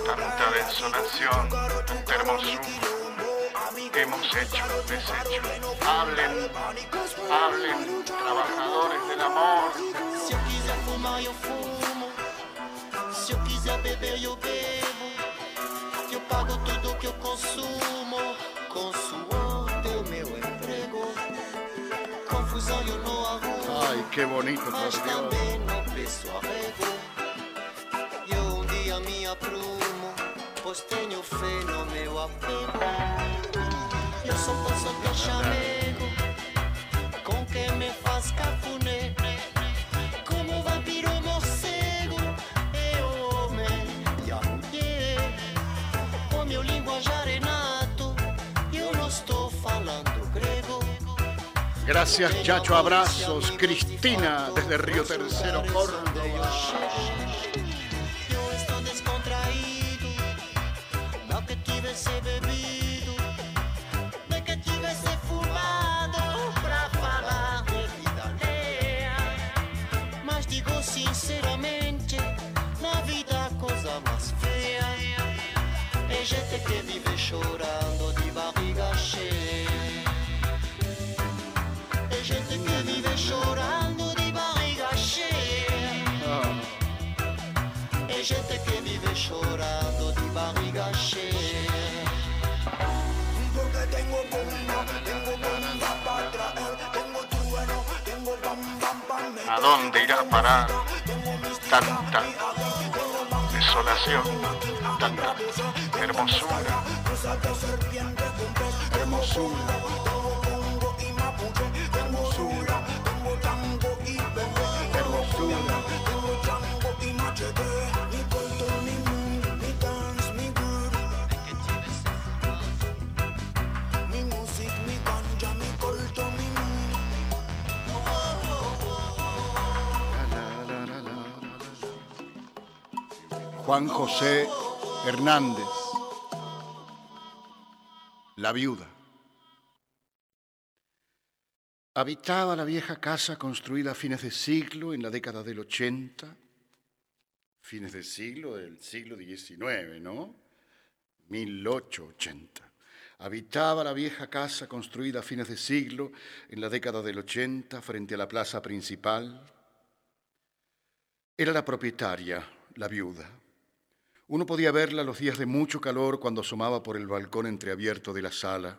tanta desolación, tanta hermosura? Hemos hecho desecho. Hablen, hablen, trabajadores del amor. Se eu quiser fumar, eu fumo. Se eu quiser beber, eu bebo. Eu pago tudo que eu consumo. Com suor do meu emprego. Confusão eu não arrumo. Ay, qué bonito, por Mas Dios. também não peço arrego. Tenho fé no meu apego. Eu só posso ter chamego. Com quem me faz cafuné. Como vampiro morcego. Eu homem e a mulher. O meu linguajar é nato. Eu não estou falando grego. Gracias, Chacho. Abrazos. Cristina, desde Río Tercero, Córdoba. Tivesse bebido, nem que tivesse fumado pra falar de vida alheia. Mas digo sinceramente, na vida a coisa mais feia é gente que vive chorando de barriga cheia. É gente que vive chorando de barriga cheia. É gente que vive chorando de barriga cheia. Tengo bomba, tengo bomba para traer, tengo trueno, tengo bam bam bam. ¿A dónde irá a parar tanta desolación, tanta hermosura? Hermosura. Hermosura. Juan José Hernández, la viuda. Habitaba la vieja casa construida a fines de siglo, en la década del 80, fines de siglo del siglo XIX, ¿no? 1880. Habitaba la vieja casa construida a fines de siglo, en la década del 80, frente a la plaza principal. Era la propietaria, la viuda. Uno podía verla los días de mucho calor cuando asomaba por el balcón entreabierto de la sala.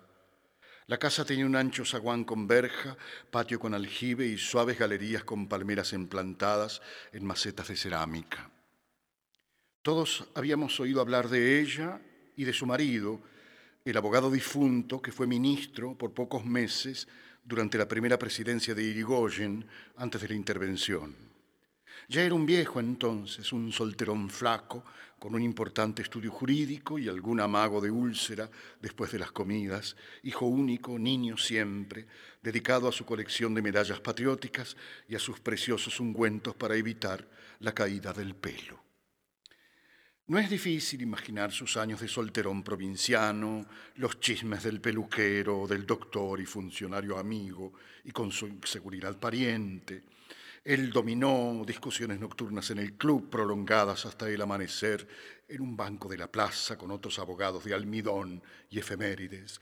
La casa tenía un ancho zaguán con verja, patio con aljibe y suaves galerías con palmeras emplantadas en macetas de cerámica. Todos habíamos oído hablar de ella y de su marido, el abogado difunto que fue ministro por pocos meses durante la primera presidencia de Irigoyen antes de la intervención. Ya era un viejo entonces, un solterón flaco, con un importante estudio jurídico y algún amago de úlcera después de las comidas, hijo único, niño siempre, dedicado a su colección de medallas patrióticas y a sus preciosos ungüentos para evitar la caída del pelo. No es difícil imaginar sus años de solterón provinciano, los chismes del peluquero, del doctor y funcionario amigo, y con su seguridad pariente, el dominó, discusiones nocturnas en el club prolongadas hasta el amanecer, en un banco de la plaza con otros abogados de almidón y efemérides,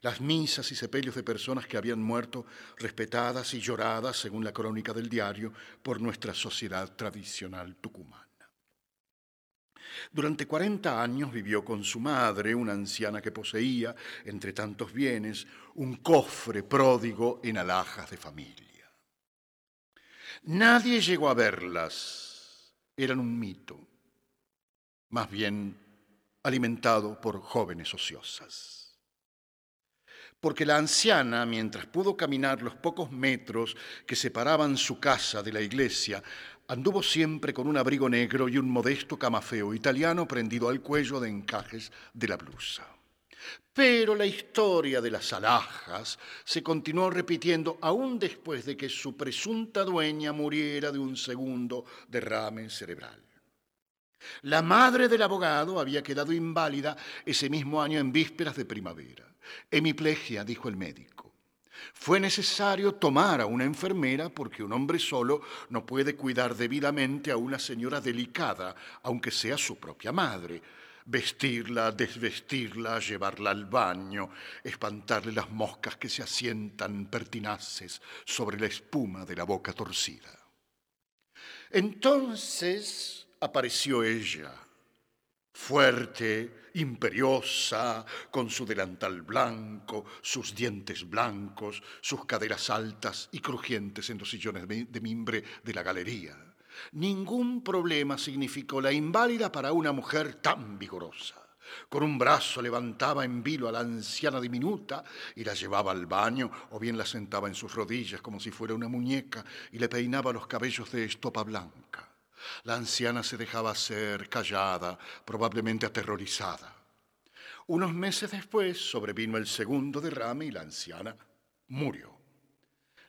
las misas y sepelios de personas que habían muerto respetadas y lloradas, según la crónica del diario, por nuestra sociedad tradicional tucumana. Durante 40 años vivió con su madre, una anciana que poseía, entre tantos bienes, un cofre pródigo en alhajas de familia. Nadie llegó a verlas, eran un mito, más bien alimentado por jóvenes ociosas. Porque la anciana, mientras pudo caminar los pocos metros que separaban su casa de la iglesia, anduvo siempre con un abrigo negro y un modesto camafeo italiano prendido al cuello de encajes de la blusa. Pero la historia de las alhajas se continuó repitiendo aún después de que su presunta dueña muriera de un segundo derrame cerebral. La madre del abogado había quedado inválida ese mismo año en vísperas de primavera. Hemiplegia, dijo el médico. Fue necesario tomar a una enfermera porque un hombre solo no puede cuidar debidamente a una señora delicada, aunque sea su propia madre. Vestirla, desvestirla, llevarla al baño, espantarle las moscas que se asientan pertinaces sobre la espuma de la boca torcida. Entonces apareció ella, fuerte, imperiosa, con su delantal blanco, sus dientes blancos, sus caderas altas y crujientes en los sillones de mimbre de la galería. Ningún problema significó la inválida para una mujer tan vigorosa. Con un brazo levantaba en vilo a la anciana diminuta y la llevaba al baño, o bien la sentaba en sus rodillas como si fuera una muñeca y le peinaba los cabellos de estopa blanca. La anciana se dejaba ser callada, probablemente aterrorizada. Unos meses después sobrevino el segundo derrame y la anciana murió.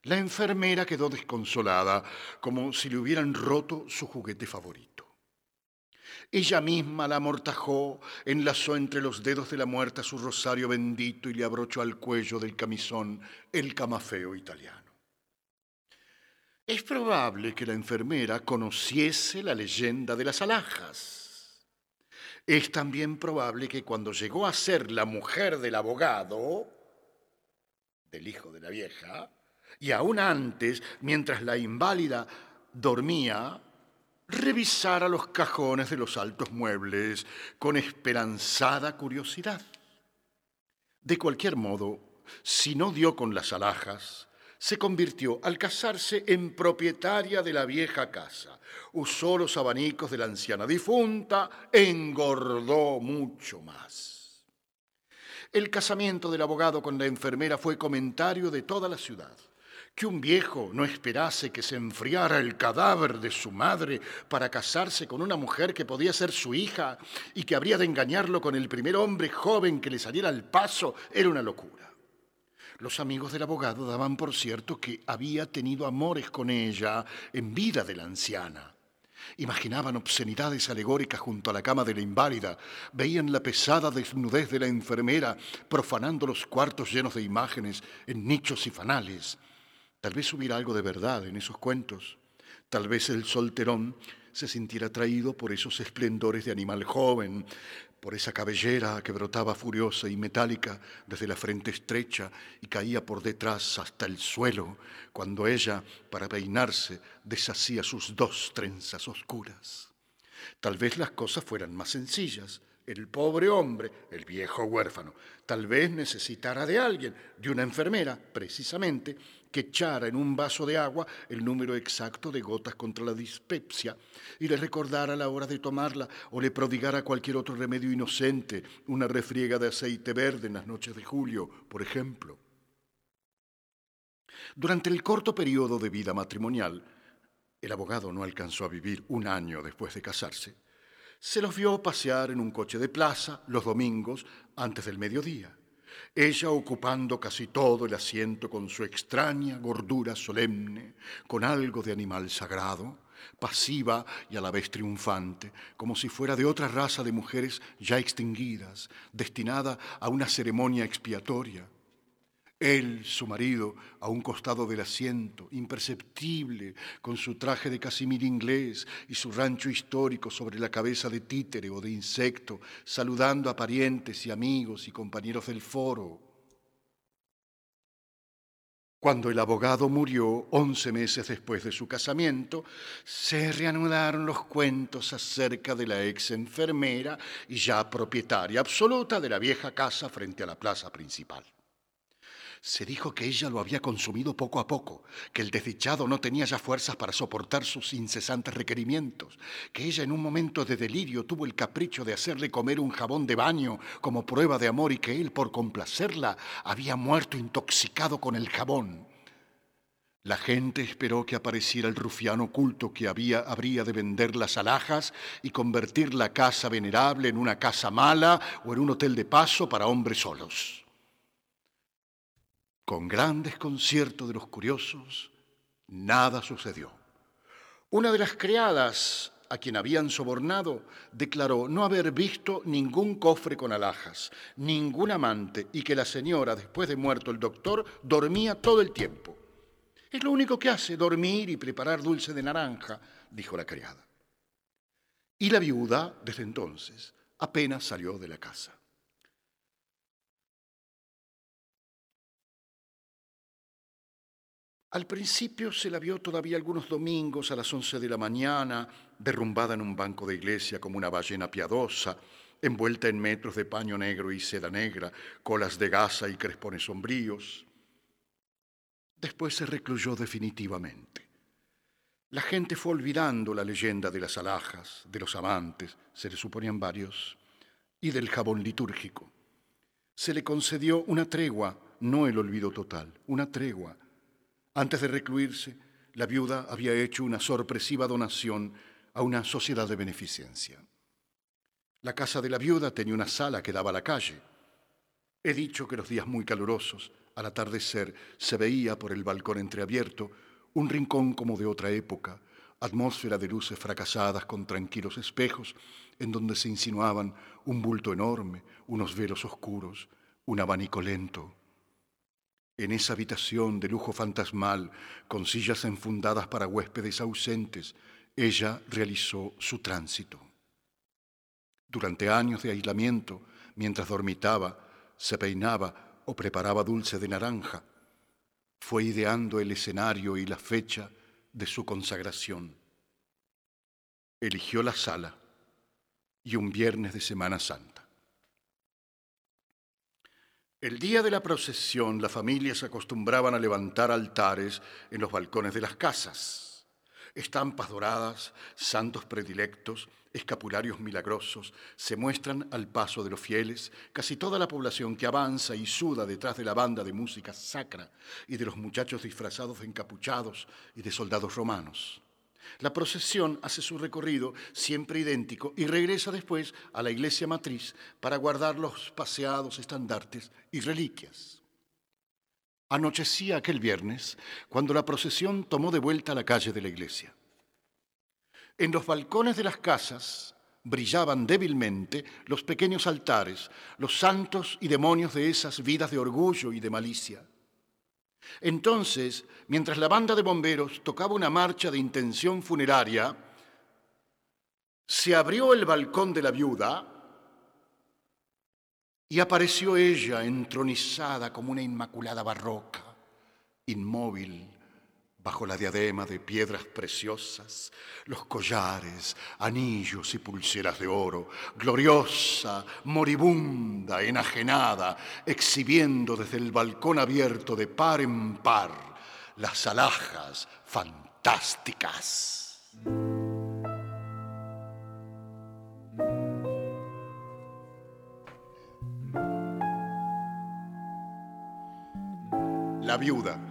La enfermera quedó desconsolada, como si le hubieran roto su juguete favorito. Ella misma la amortajó, enlazó entre los dedos de la muerta su rosario bendito y le abrochó al cuello del camisón el camafeo italiano. Es probable que la enfermera conociese la leyenda de las alhajas. Es también probable que cuando llegó a ser la mujer del abogado, del hijo de la vieja, y aún antes, mientras la inválida dormía, revisara los cajones de los altos muebles con esperanzada curiosidad. De cualquier modo, si no dio con las alhajas, se convirtió al casarse en propietaria de la vieja casa. Usó los abanicos de la anciana difunta, engordó mucho más. El casamiento del abogado con la enfermera fue comentario de toda la ciudad. Que un viejo no esperase que se enfriara el cadáver de su madre para casarse con una mujer que podía ser su hija y que habría de engañarlo con el primer hombre joven que le saliera al paso era una locura. Los amigos del abogado daban por cierto que había tenido amores con ella en vida de la anciana. Imaginaban obscenidades alegóricas junto a la cama de la inválida, veían la pesada desnudez de la enfermera profanando los cuartos llenos de imágenes en nichos y fanales. Tal vez hubiera algo de verdad en esos cuentos. Tal vez el solterón se sintiera atraído por esos esplendores de animal joven, por esa cabellera que brotaba furiosa y metálica desde la frente estrecha y caía por detrás hasta el suelo, cuando ella, para peinarse, deshacía sus dos trenzas oscuras. Tal vez las cosas fueran más sencillas. El pobre hombre, el viejo huérfano, tal vez necesitara de alguien, de una enfermera, precisamente, que echara en un vaso de agua el número exacto de gotas contra la dispepsia y le recordara la hora de tomarla o le prodigara cualquier otro remedio inocente, una refriega de aceite verde en las noches de julio, por ejemplo. Durante el corto periodo de vida matrimonial, el abogado no alcanzó a vivir un año después de casarse, se los vio pasear en un coche de plaza los domingos antes del mediodía ella ocupando casi todo el asiento con su extraña gordura solemne, con algo de animal sagrado, pasiva y a la vez triunfante, como si fuera de otra raza de mujeres ya extinguidas, destinada a una ceremonia expiatoria. Él, su marido, a un costado del asiento, imperceptible, con su traje de casimir inglés y su rancho histórico sobre la cabeza de títere o de insecto, saludando a parientes y amigos y compañeros del foro. Cuando el abogado murió, once meses después de su casamiento, se reanudaron los cuentos acerca de la ex enfermera y ya propietaria absoluta de la vieja casa frente a la plaza principal. Se dijo que ella lo había consumido poco a poco, que el desdichado no tenía ya fuerzas para soportar sus incesantes requerimientos, que ella en un momento de delirio tuvo el capricho de hacerle comer un jabón de baño como prueba de amor y que él, por complacerla, había muerto intoxicado con el jabón. La gente esperó que apareciera el rufiano oculto que había, habría de vender las alhajas y convertir la casa venerable en una casa mala o en un hotel de paso para hombres solos. Con gran desconcierto de los curiosos, nada sucedió. Una de las criadas a quien habían sobornado, declaró no haber visto ningún cofre con alhajas, ningún amante y que la señora, después de muerto el doctor, dormía todo el tiempo. Es lo único que hace, dormir y preparar dulce de naranja, dijo la criada. Y la viuda, desde entonces, apenas salió de la casa. Al principio se la vio todavía algunos domingos a las once de la mañana, derrumbada en un banco de iglesia como una ballena piadosa, envuelta en metros de paño negro y seda negra, colas de gasa y crespones sombríos. Después se recluyó definitivamente. La gente fue olvidando la leyenda de las alhajas, de los amantes, se le suponían varios, y del jabón litúrgico. Se le concedió una tregua, no el olvido total, una tregua. Antes de recluirse, la viuda había hecho una sorpresiva donación a una sociedad de beneficencia. La casa de la viuda tenía una sala que daba a la calle. He dicho que los días muy calurosos, al atardecer, se veía por el balcón entreabierto un rincón como de otra época, atmósfera de luces fracasadas con tranquilos espejos, en donde se insinuaban un bulto enorme, unos velos oscuros, un abanico lento. En esa habitación de lujo fantasmal, con sillas enfundadas para huéspedes ausentes, ella realizó su tránsito. Durante años de aislamiento, mientras dormitaba, se peinaba o preparaba dulce de naranja, fue ideando el escenario y la fecha de su consagración. Eligió la sala y un viernes de Semana Santa. El día de la procesión, las familias acostumbraban a levantar altares en los balcones de las casas. Estampas doradas, santos predilectos, escapularios milagrosos se muestran al paso de los fieles, casi toda la población que avanza y suda detrás de la banda de música sacra y de los muchachos disfrazados de encapuchados y de soldados romanos. La procesión hace su recorrido siempre idéntico y regresa después a la iglesia matriz para guardar los paseados estandartes y reliquias. Anochecía aquel viernes cuando la procesión tomó de vuelta la calle de la iglesia. En los balcones de las casas brillaban débilmente los pequeños altares, los santos y demonios de esas vidas de orgullo y de malicia. Entonces, mientras la banda de bomberos tocaba una marcha de intención funeraria, se abrió el balcón de la viuda y apareció ella entronizada como una inmaculada barroca, inmóvil, bajo la diadema de piedras preciosas, los collares, anillos y pulseras de oro, gloriosa, moribunda, enajenada, exhibiendo desde el balcón abierto de par en par las alhajas fantásticas. La viuda.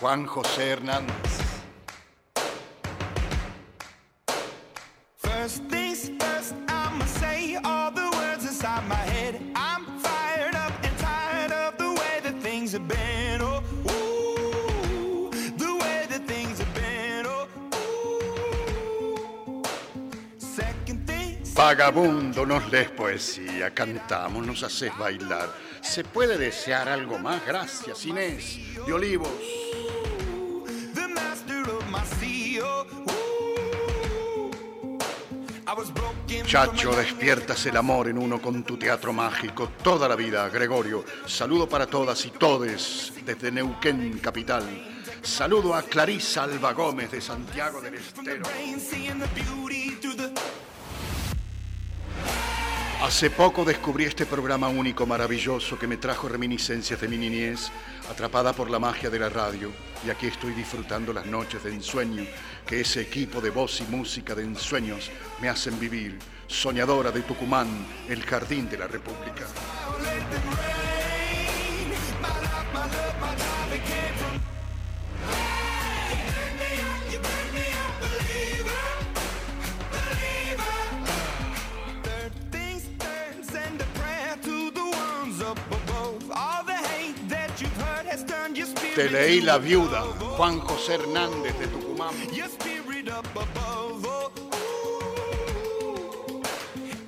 Juan José Hernández. First things first, I'ma say all the words inside my head. I'm fired up and tired of the way that things have been. Oh, ooh, the way that things have been. Oh, ooh. Second things. Vagabundo, nos lees poesía, cantamos, nos haces bailar. ¿Se puede desear algo más? Gracias, Inés de Olivos. Broken. from Chacho, a young despiertas el amor en uno con tu teatro mágico toda la vida, Gregorio. Saludo para todas y todes desde Neuquén, capital. Saludo a Clarisa Alba Gómez de Santiago del Estero. Hace poco descubrí este programa único, maravilloso, que me trajo reminiscencias de mi niñez, atrapada por la magia de la radio. Y aquí estoy disfrutando las noches de ensueño que ese equipo de voz y música de ensueños me hacen vivir. Soñadora de Tucumán, el jardín de la República. Te leí La Viuda. Juan José Hernández de Tucumán.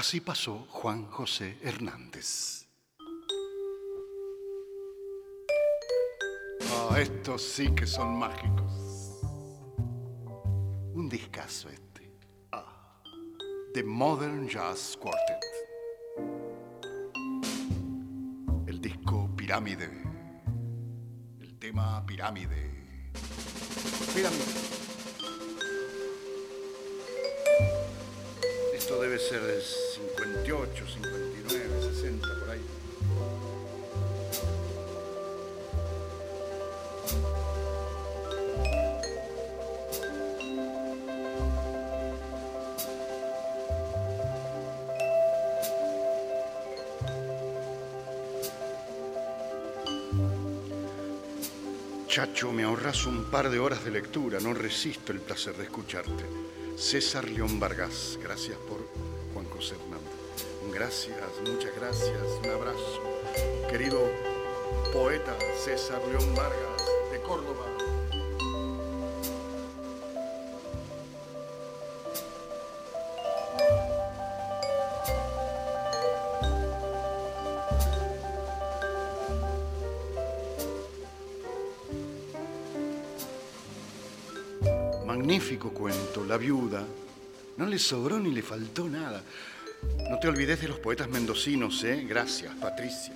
Así pasó Juan José Hernández. Ah, estos sí que son mágicos. Un discazo este. Ah, The Modern Jazz Quartet. El disco Pirámide. El tema Pirámide. Pirámide. Esto debe ser de 58, 59, 60, por ahí. Chacho, me ahorras un par de horas de lectura, no resisto el placer de escucharte. César León Vargas, gracias por Juan José Hernández. Gracias, muchas gracias, un abrazo. Querido poeta César León Vargas, de Córdoba. La viuda. No le sobró ni le faltó nada. No te olvides de los poetas mendocinos, ¿eh? Gracias, Patricia.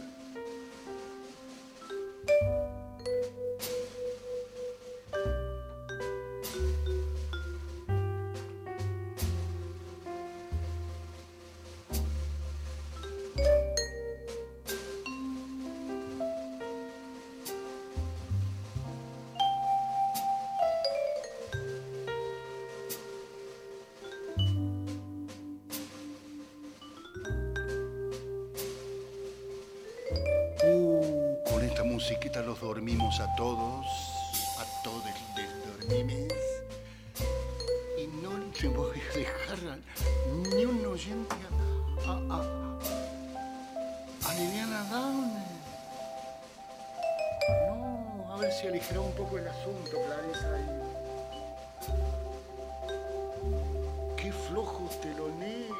Qué flojo telonero.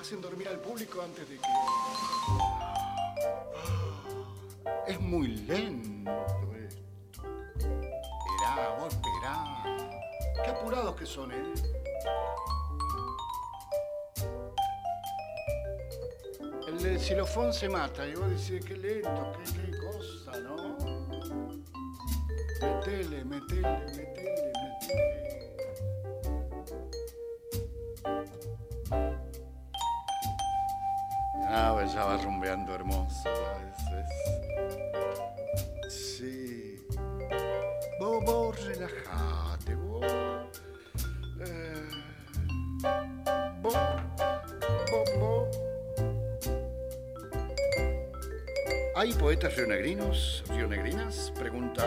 Hacen dormir al público antes de que... Es muy lento esto. Esperá, vos esperá. Qué apurados que son, ¿eh? El xilofón se mata y vos decís, qué lento, qué, qué cosa, ¿no? Metele, metele, metele. estaba rumbeando hermoso. Es... Sí. Vos, vos relajate, eh, vos. ¿Hay poetas rionegrinos, rionegrinas? Pregunta.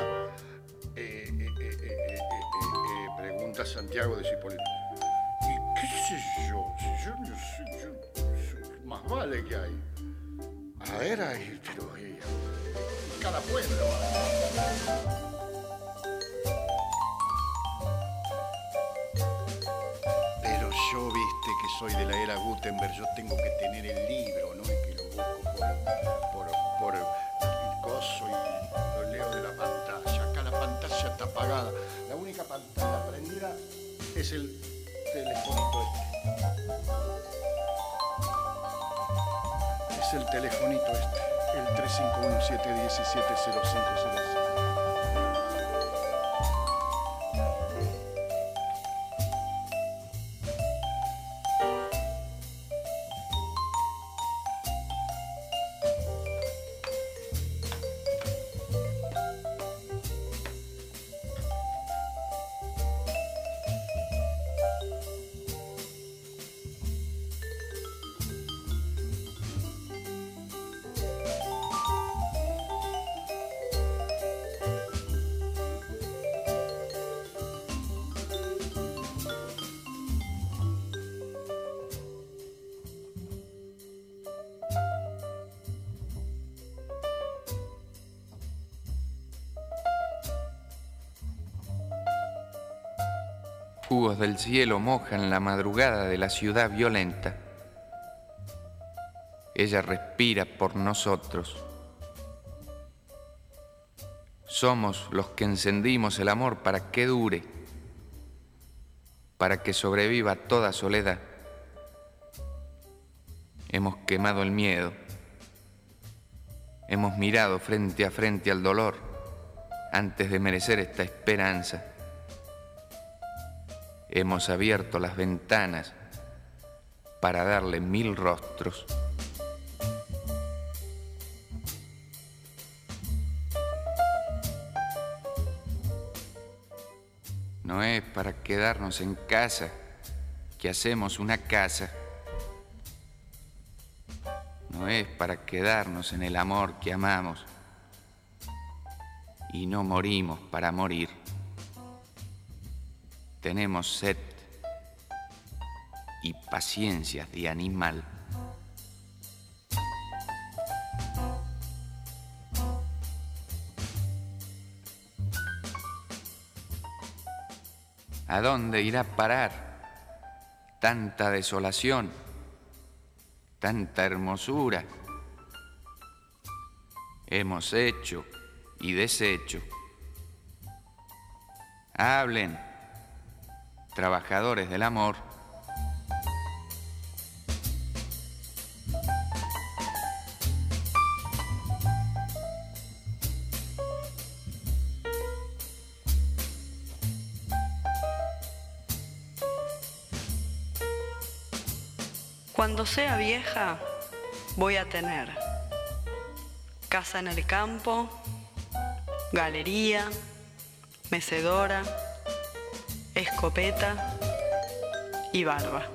Eh, eh, eh, eh pregunta Santiago de Cipolita. ¿Y qué sé yo? Si yo no sé, yo, más vale que hay. A ver, ahí, pero eh, cada pueblo. Pero yo, viste, que soy de la era Gutenberg, yo tengo que tener el libro, ¿no? Y que lo busco por, por, el coso y lo leo de la pantalla. Acá la pantalla está apagada. La única pantalla prendida es el telefonito El telefonito este, el 351-717-0506. Jugos del cielo mojan la madrugada de la ciudad violenta. Ella respira por nosotros. Somos los que encendimos el amor para que dure, para que sobreviva toda soledad. Hemos quemado el miedo. Hemos mirado frente a frente al dolor antes de merecer esta esperanza. Hemos abierto las ventanas para darle mil rostros. No es para quedarnos en casa que hacemos una casa. No es para quedarnos en el amor que amamos y no morimos para morir. Tenemos sed y paciencia de animal. ¿A dónde irá a parar tanta desolación, tanta hermosura? Hemos hecho y deshecho. Hablen, trabajadores del amor. Cuando sea vieja, voy a tener casa en el campo, galería, mecedora, escopeta y barba.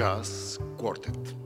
Jazz Quartet.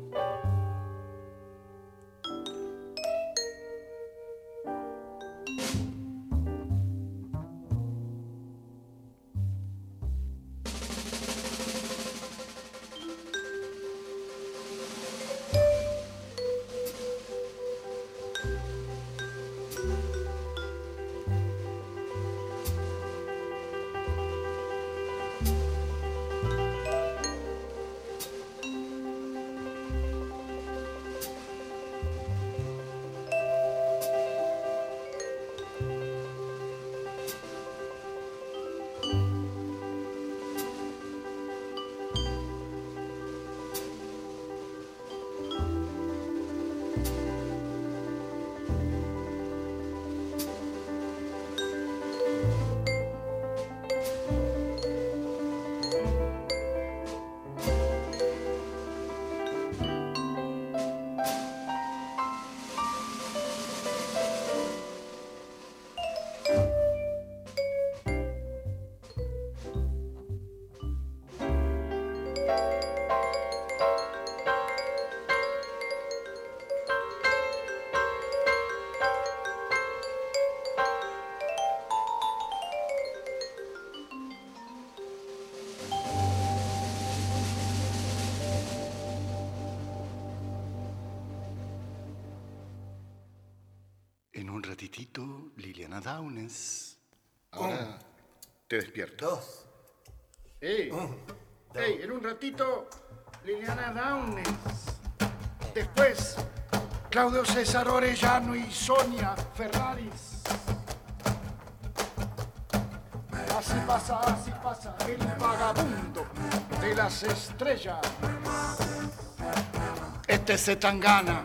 Ratitito, Liliana Downes. Ahora te despierto. Dos. ¡Ey! ¡Ey! En un ratito, Liliana Downes. Después, Claudio César Orellano y Sonia Ferraris. Así pasa, así pasa, el vagabundo de las estrellas. Este se tangana.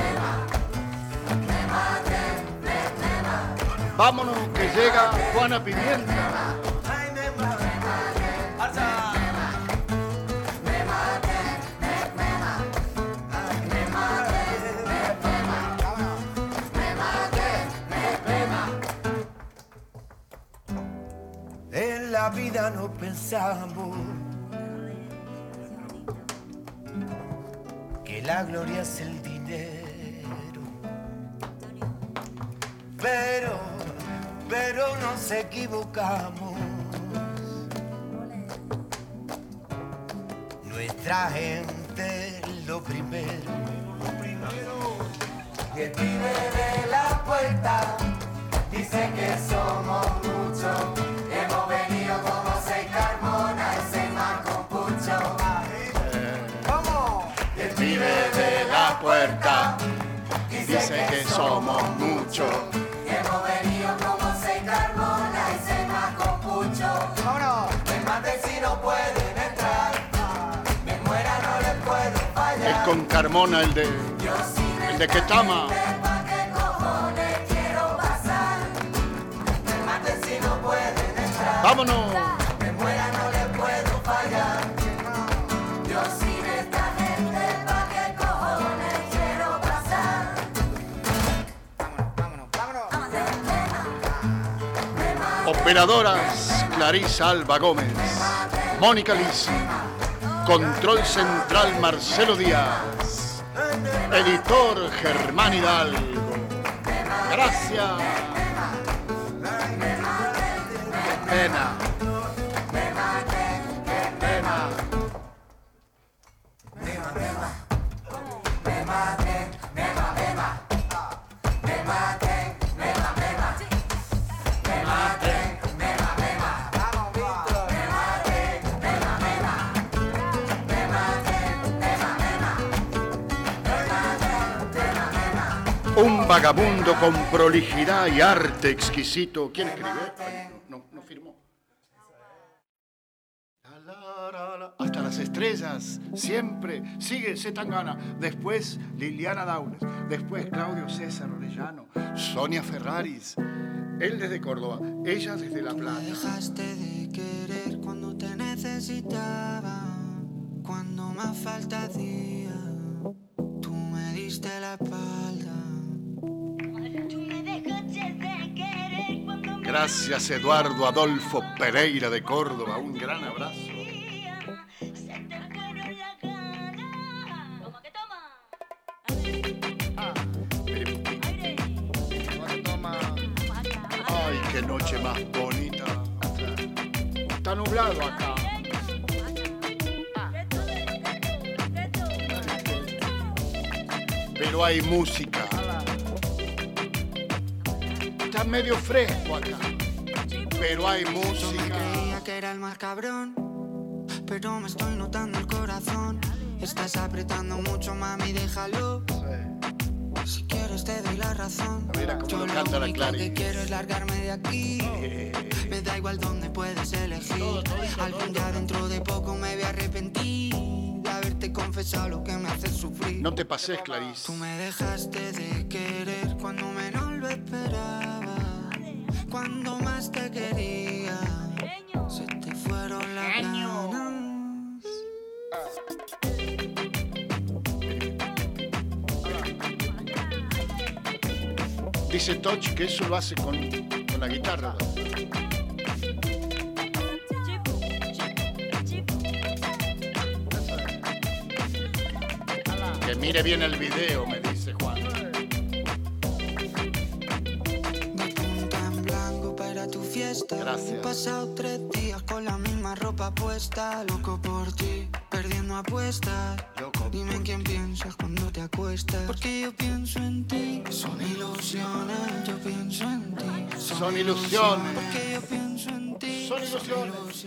¡Vámonos! Que llega Juana Pimienta. En la vida no pensamos que la gloria es el dinero. Pero, pero nos equivocamos. Nuestra gente lo primero. El pibe de la puerta dice que somos muchos. Hemos venido como seis carmona, ese man con pucho. ¿Cómo? El pibe de la puerta Dice que somos muchos. No le puedo fallar. Yo sin esta gente, ¿pa' qué cojones quiero pasar? Vámonos, vámonos, vámonos. Operadoras Clarisa Alba Gómez, Mónica Liz, Control Central Marcelo Díaz, Editor Germán Hidalgo. Gracias. Qué pena. Vagabundo con prolijidad y arte exquisito. ¿Quién escribió? No, no, firmó. Hasta las estrellas, siempre. Sigue Zetangana. Después Liliana Daunes. Después Claudio César Orellano. Sonia Ferraris. Él desde Córdoba. Ella desde La Plata. Dejaste de querer cuando te necesitaba, cuando más falta hacía. Tú me diste la espalda. Gracias Eduardo Adolfo Pereira de Córdoba. Un gran abrazo. Ay, qué noche más bonita. Está nublado acá. Pero hay música. Está medio fresco acá. Pero hay Yo música. creía que era el más cabrón, pero me estoy notando el corazón. Estás apretando mucho, mami, déjalo. Si quieres te doy la razón. Mira cómo Yo lo lo canta la único Clary. que quiero es largarme de aquí. Me da igual dónde puedes elegir. Algún día dentro de poco me voy a arrepentir confesado lo que me hace sufrir. No te pases, Clarice. Tú me dejaste de querer cuando menos lo esperaba. Cuando más te quería, se te fueron las ganas. Dice Toch que eso lo hace con, con la guitarra. Mire bien el video, me dice Juan. Para tu fiesta. Gracias. He pasado tres días con la misma ropa puesta. Loco por ti, perdiendo apuestas. Loco Dime en quién piensas cuando te acuestas. Porque yo pienso en ti. Son ilusiones, yo pienso en ti. Son ilusiones. Porque yo pienso en ti. Son ilusiones.